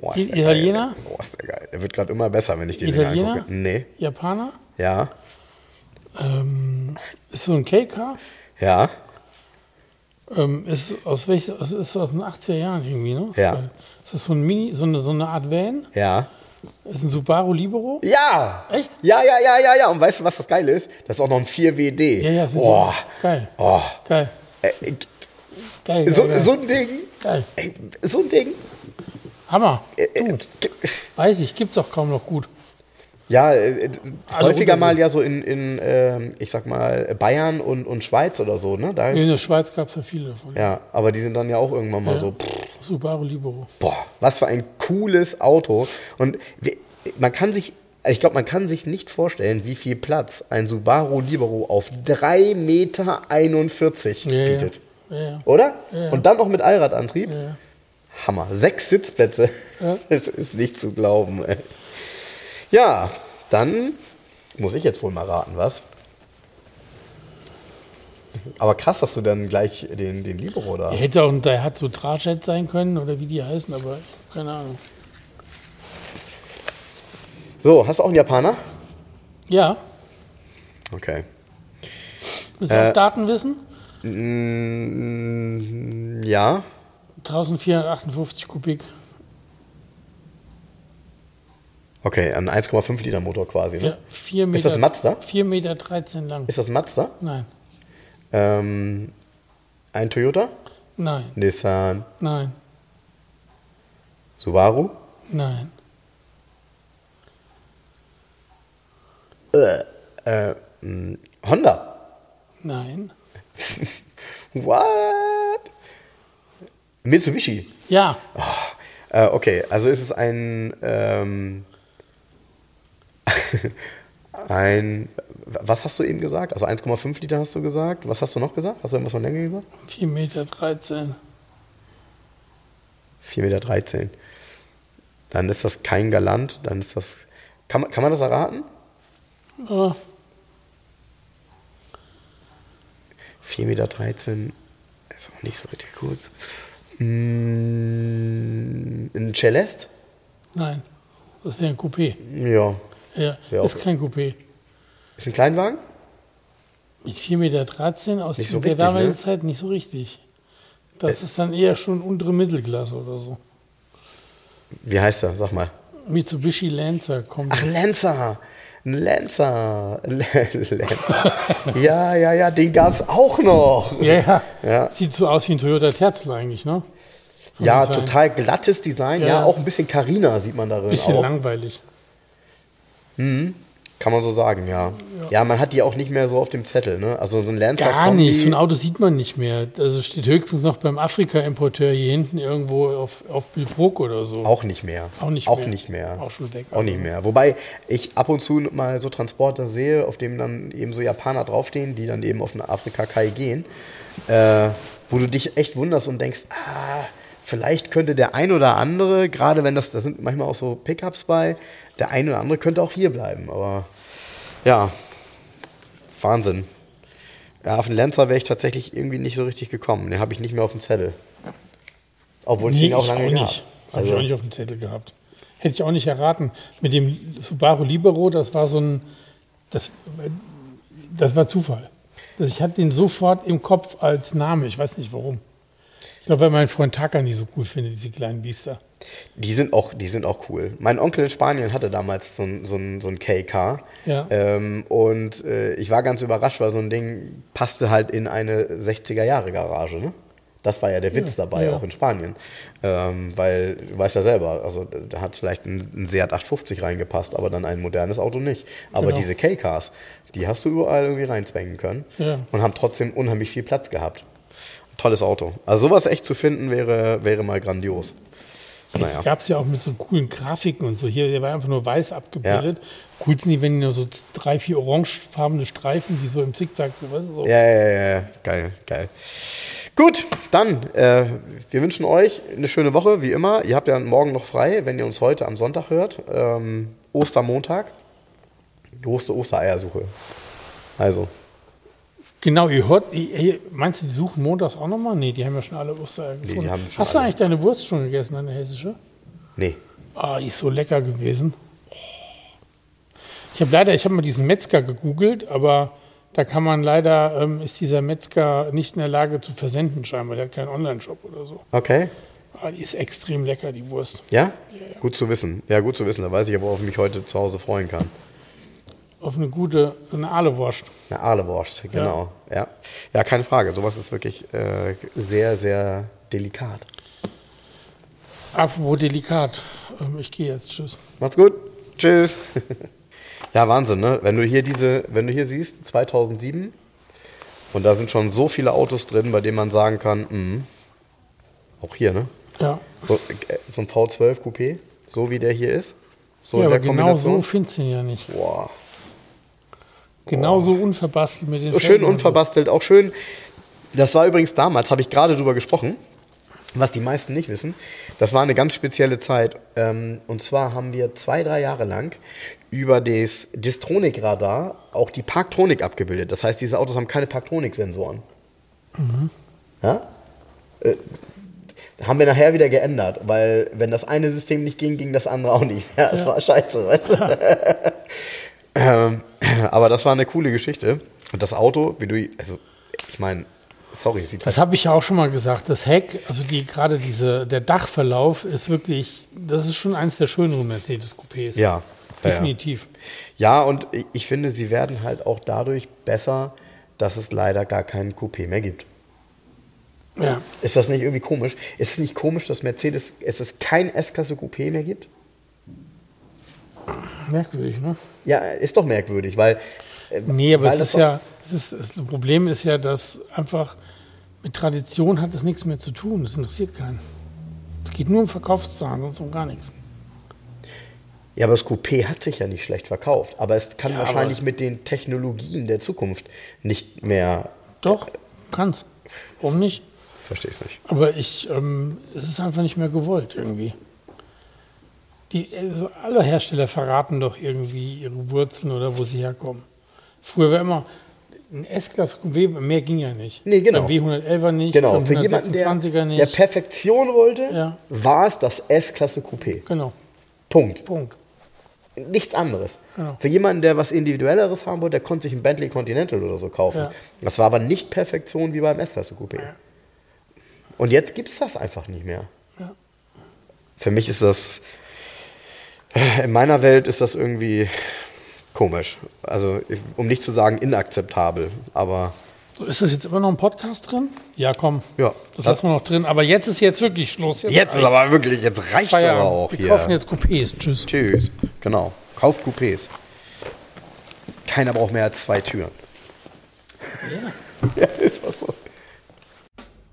Boah, ist der Italiener? Geil. Boah, ist der geil. Der wird gerade immer besser, wenn ich den Italiener? angucke. Nee. Japaner. Ja. Ähm, ist so ein KK. Ja. Ähm, ist aus welch, aus- ist aus den 80er Jahren irgendwie, ne? Ist Ja. geil. Ist das so ein Mini, so eine, so eine Art Van? Ja. Ist ein Subaru Libero? Ja! Echt? Ja, ja, ja, ja, ja. Und weißt du, was das Geile ist? Das ist auch noch ein 4WD. Ja, ja, sind oh. Geil. oh. Geil. Äh, Geil. geil, so, geil. so ein Ding. Geil. Ey, so ein Ding. Hammer. Äh, äh, Du, weiß ich, gibt's auch kaum noch gut. Ja, äh, Alle häufiger mal ja so in, in ähm, ich sag mal, Bayern und, und Schweiz oder so, ne? Da ist, In der Schweiz gab's ja viele davon. ja, aber die sind dann ja auch irgendwann mal Ja. so, pff, Subaru Libero. boah, was für ein cooles Auto. Und man kann sich, ich glaube, man kann sich nicht vorstellen, wie viel Platz ein Subaru Libero auf 3,41 Meter Ja, bietet. Ja, ja. Oder? Ja. Und dann noch mit Allradantrieb. ja. Hammer. Sechs Sitzplätze. Das ist nicht zu glauben. Ey. Ja, dann muss ich jetzt wohl mal raten, was? Aber krass, dass du dann gleich den, den Libero da. Er hätte auch ein Daihatsu Trajet sein können oder wie die heißen, aber keine Ahnung. So, hast du auch einen Japaner? Ja, Okay. willst du Äh, auch Daten wissen? Mm, ja. 1458 Kubik. Okay, ein 1,5 Liter Motor quasi. Ne? Ja, 4 Meter, Ist das Mazda? 4 Meter 13 lang. Ist das ein Mazda? Nein, Ähm, ein Toyota? nein, Nissan? nein, Subaru? nein. Äh, mh, Honda? Nein. What? Mitsubishi? Ja, Äh, okay, also ist es ein, ähm, ein, was hast du eben gesagt? Also 1,5 Liter hast du gesagt. Was hast du noch gesagt? Hast du irgendwas von Länge gesagt? 4 Meter 13. 4,13 Meter. Dann ist das kein Galant, dann ist das, kann man, kann man das erraten? Äh, 4,13 Meter ist auch nicht so richtig gut. Mm, ein Celeste? nein, das wäre ein Coupé. Ja. Ja, Ja, ist kein Coupé. Ist ein Kleinwagen? Mit 4,13 Meter 13 aus so der richtig, damaligen ne? Zeit nicht so richtig. Das ist dann eher schon untere Mittelklasse oder so. Wie heißt er? Sag mal. Mitsubishi Lancer kommt. Ach, Lancer. Ein Lancer. Lancer. ja, ja, ja, den gab es auch noch. ja, ja, Ja. Sieht so aus wie ein Toyota Terzel eigentlich, ne? Vom Ja, Design. total glattes Design. Ja, Ja. auch ein bisschen Carina sieht man darin. Bisschen auch. langweilig. Kann man so sagen, ja. ja. man hat die auch nicht mehr so auf dem Zettel. Ne? Also so ein Lancer Gar Kombi, nicht. So ein Auto sieht man nicht mehr. Also steht höchstens noch beim Afrika-Importeur hier hinten irgendwo auf, auf Bilbrook oder so. Auch nicht mehr. Auch nicht auch mehr. Nicht mehr. Auch schon weg, Auch also. nicht mehr. Wobei ich ab und zu mal so Transporter sehe, auf dem dann eben so Japaner draufstehen, die dann eben auf eine Afrika-Kai gehen, äh, wo du dich echt wunderst und denkst, ah, vielleicht könnte der ein oder andere, gerade wenn das, da sind manchmal auch so Pickups bei, der ein oder andere könnte auch hier bleiben. Aber ja, Wahnsinn. Ja, auf den Lancer wäre ich tatsächlich irgendwie nicht so richtig gekommen. Den habe ich nicht mehr auf dem Zettel. Obwohl ich Nee, ihn auch ich lange auch nicht. Habe ich Also- auch nicht auf dem Zettel gehabt. Hätte ich auch nicht erraten. Mit dem Subaru Libero, das war so ein, das, das war Zufall. Also ich hatte den sofort im Kopf als Name. Ich weiß nicht warum. Ich glaube, weil mein Freund Taka nicht so cool findet, diese kleinen Biester. Die sind auch, die sind auch cool. Mein Onkel in Spanien hatte damals so ein, so ein, so ein KK. Ja. Ähm, und äh, ich war ganz überrascht, weil so ein Ding passte halt in eine 60er-Jahre-Garage. Ne? Das war ja der Witz Ja, dabei, ja. auch in Spanien. Ähm, weil, du weißt ja selber, also da hat vielleicht ein, ein Seat 850 reingepasst, aber dann ein modernes Auto nicht. Aber Genau. diese KKs, die hast du überall irgendwie reinzwängen können Ja. und haben trotzdem unheimlich viel Platz gehabt. Tolles Auto. Also sowas echt zu finden wäre, wäre mal grandios. Naja. Gab es ja auch mit so coolen Grafiken und so. Hier, der war einfach nur weiß abgebildet. Cool sind die, wenn die nur so drei, vier orangefarbene Streifen, die so im Zickzack so, weißt du, so. Ja, ja, ja, ja, geil, geil. Gut, dann, äh, wir wünschen euch eine schöne Woche, wie immer. Ihr habt ja morgen noch frei, wenn ihr uns heute am Sonntag hört. Ähm, Ostermontag. Große Ostereiersuche. Also, Genau, ihr hört, ihr- meinst du, die suchen montags auch nochmal? Nee, die haben ja schon alle Ostereier die gefunden. haben schon Hast du alle. eigentlich deine Wurst schon gegessen, deine hessische? nee. Ah, die ist so lecker gewesen. Ich habe leider, ich habe mal diesen Metzger gegoogelt, aber da kann man leider, ähm, ist dieser Metzger nicht in der Lage zu versenden scheinbar. Der hat keinen Online-Shop oder so. Okay. Ah, die ist extrem lecker, die Wurst. Ja? Gut zu wissen. Ja, gut zu wissen. Da weiß ich aber, worauf ich mich heute zu Hause freuen kann. Auf eine gute, eine Ahlewurst. Eine Ahlewurst, genau. Ja. ja, keine Frage. Sowas ist wirklich äh, sehr, sehr delikat. Apropos delikat. Ähm, ich gehe jetzt. Tschüss. Macht's gut. Tschüss. ja, Wahnsinn, ne? Wenn du hier diese, wenn du hier siehst, 2007 und da sind schon so viele Autos drin, bei denen man sagen kann, mh, auch hier, ne? Ja. So, äh, so ein V12 Coupé, so wie der hier ist. So ja, in aber genau so findest du ihn ja nicht. Boah. Genau so unverbastelt mit den So schön unverbastelt, auch schön. Das war übrigens damals, habe ich gerade drüber gesprochen, was die meisten nicht wissen. Das war eine ganz spezielle Zeit. Ähm, und zwar haben wir zwei, drei Jahre lang über das Distronic-Radar auch die Parktronik abgebildet. Das heißt, diese Autos haben keine Parktronik-Sensoren. Ja? Äh, haben wir nachher wieder geändert, weil wenn das eine System nicht ging, ging das andere auch nicht mehr. Das war scheiße, weißt du? ähm, aber das war eine coole Geschichte. Und das Auto, wie du, also ich meine, sorry, sieht Das habe ich ja auch schon mal gesagt. Das Heck, also die gerade diese, der Dachverlauf ist wirklich, das ist schon eins der schöneren Mercedes-Coupés. Ja, ja, ja. Definitiv. Ja, und ich- ich finde, sie werden halt auch dadurch besser, dass es leider gar keinen Coupé mehr gibt. Ja. Ist das nicht irgendwie komisch? Ist es nicht komisch, dass Mercedes, es ist kein S-Klasse Coupé mehr gibt? Merkwürdig, ne? Ja, ist doch merkwürdig, weil. äh, Nee, aber weil es das ist ja, es ist, das Problem ist ja, dass einfach mit Tradition hat es nichts mehr zu tun. Das interessiert keinen. Es geht nur um Verkaufszahlen, sonst um gar nichts. Ja, aber das Coupé hat sich ja nicht schlecht verkauft. Aber es kann Ja, wahrscheinlich mit den Technologien der Zukunft nicht mehr. Doch, kann's. Warum nicht? Verstehe es nicht. Aber ich, ähm, es ist einfach nicht mehr gewollt irgendwie. Die, also alle Hersteller verraten doch irgendwie ihre Wurzeln oder wo sie herkommen. Früher war immer ein S-Klasse Coupé, mehr ging ja nicht. Nee, genau. Beim W111er nicht, Genau, beim für jemanden, der, 126er nicht. der Perfektion wollte, Ja. war es das S-Klasse Coupé. genau, Punkt. Punkt. Nichts anderes. Genau. Für jemanden, der was Individuelleres haben wollte, der konnte sich ein Bentley Continental oder so kaufen. Ja. Das war aber nicht Perfektion wie beim S-Klasse Coupé. Ja. Und jetzt gibt es das einfach nicht mehr. Für mich ist das, in meiner Welt ist das irgendwie komisch. Also, um nicht zu sagen inakzeptabel, aber So, ist das jetzt immer noch ein Podcast drin? Ja, komm. Ja. Das lassen wir noch drin. Aber jetzt ist jetzt wirklich Schluss. jetzt ist aber wirklich, jetzt reicht es aber auch Wir hier. kaufen jetzt Coupés. Tschüss. Tschüss. Genau. Kauft Coupés. Keiner braucht mehr als zwei Türen. Ja, ist das so.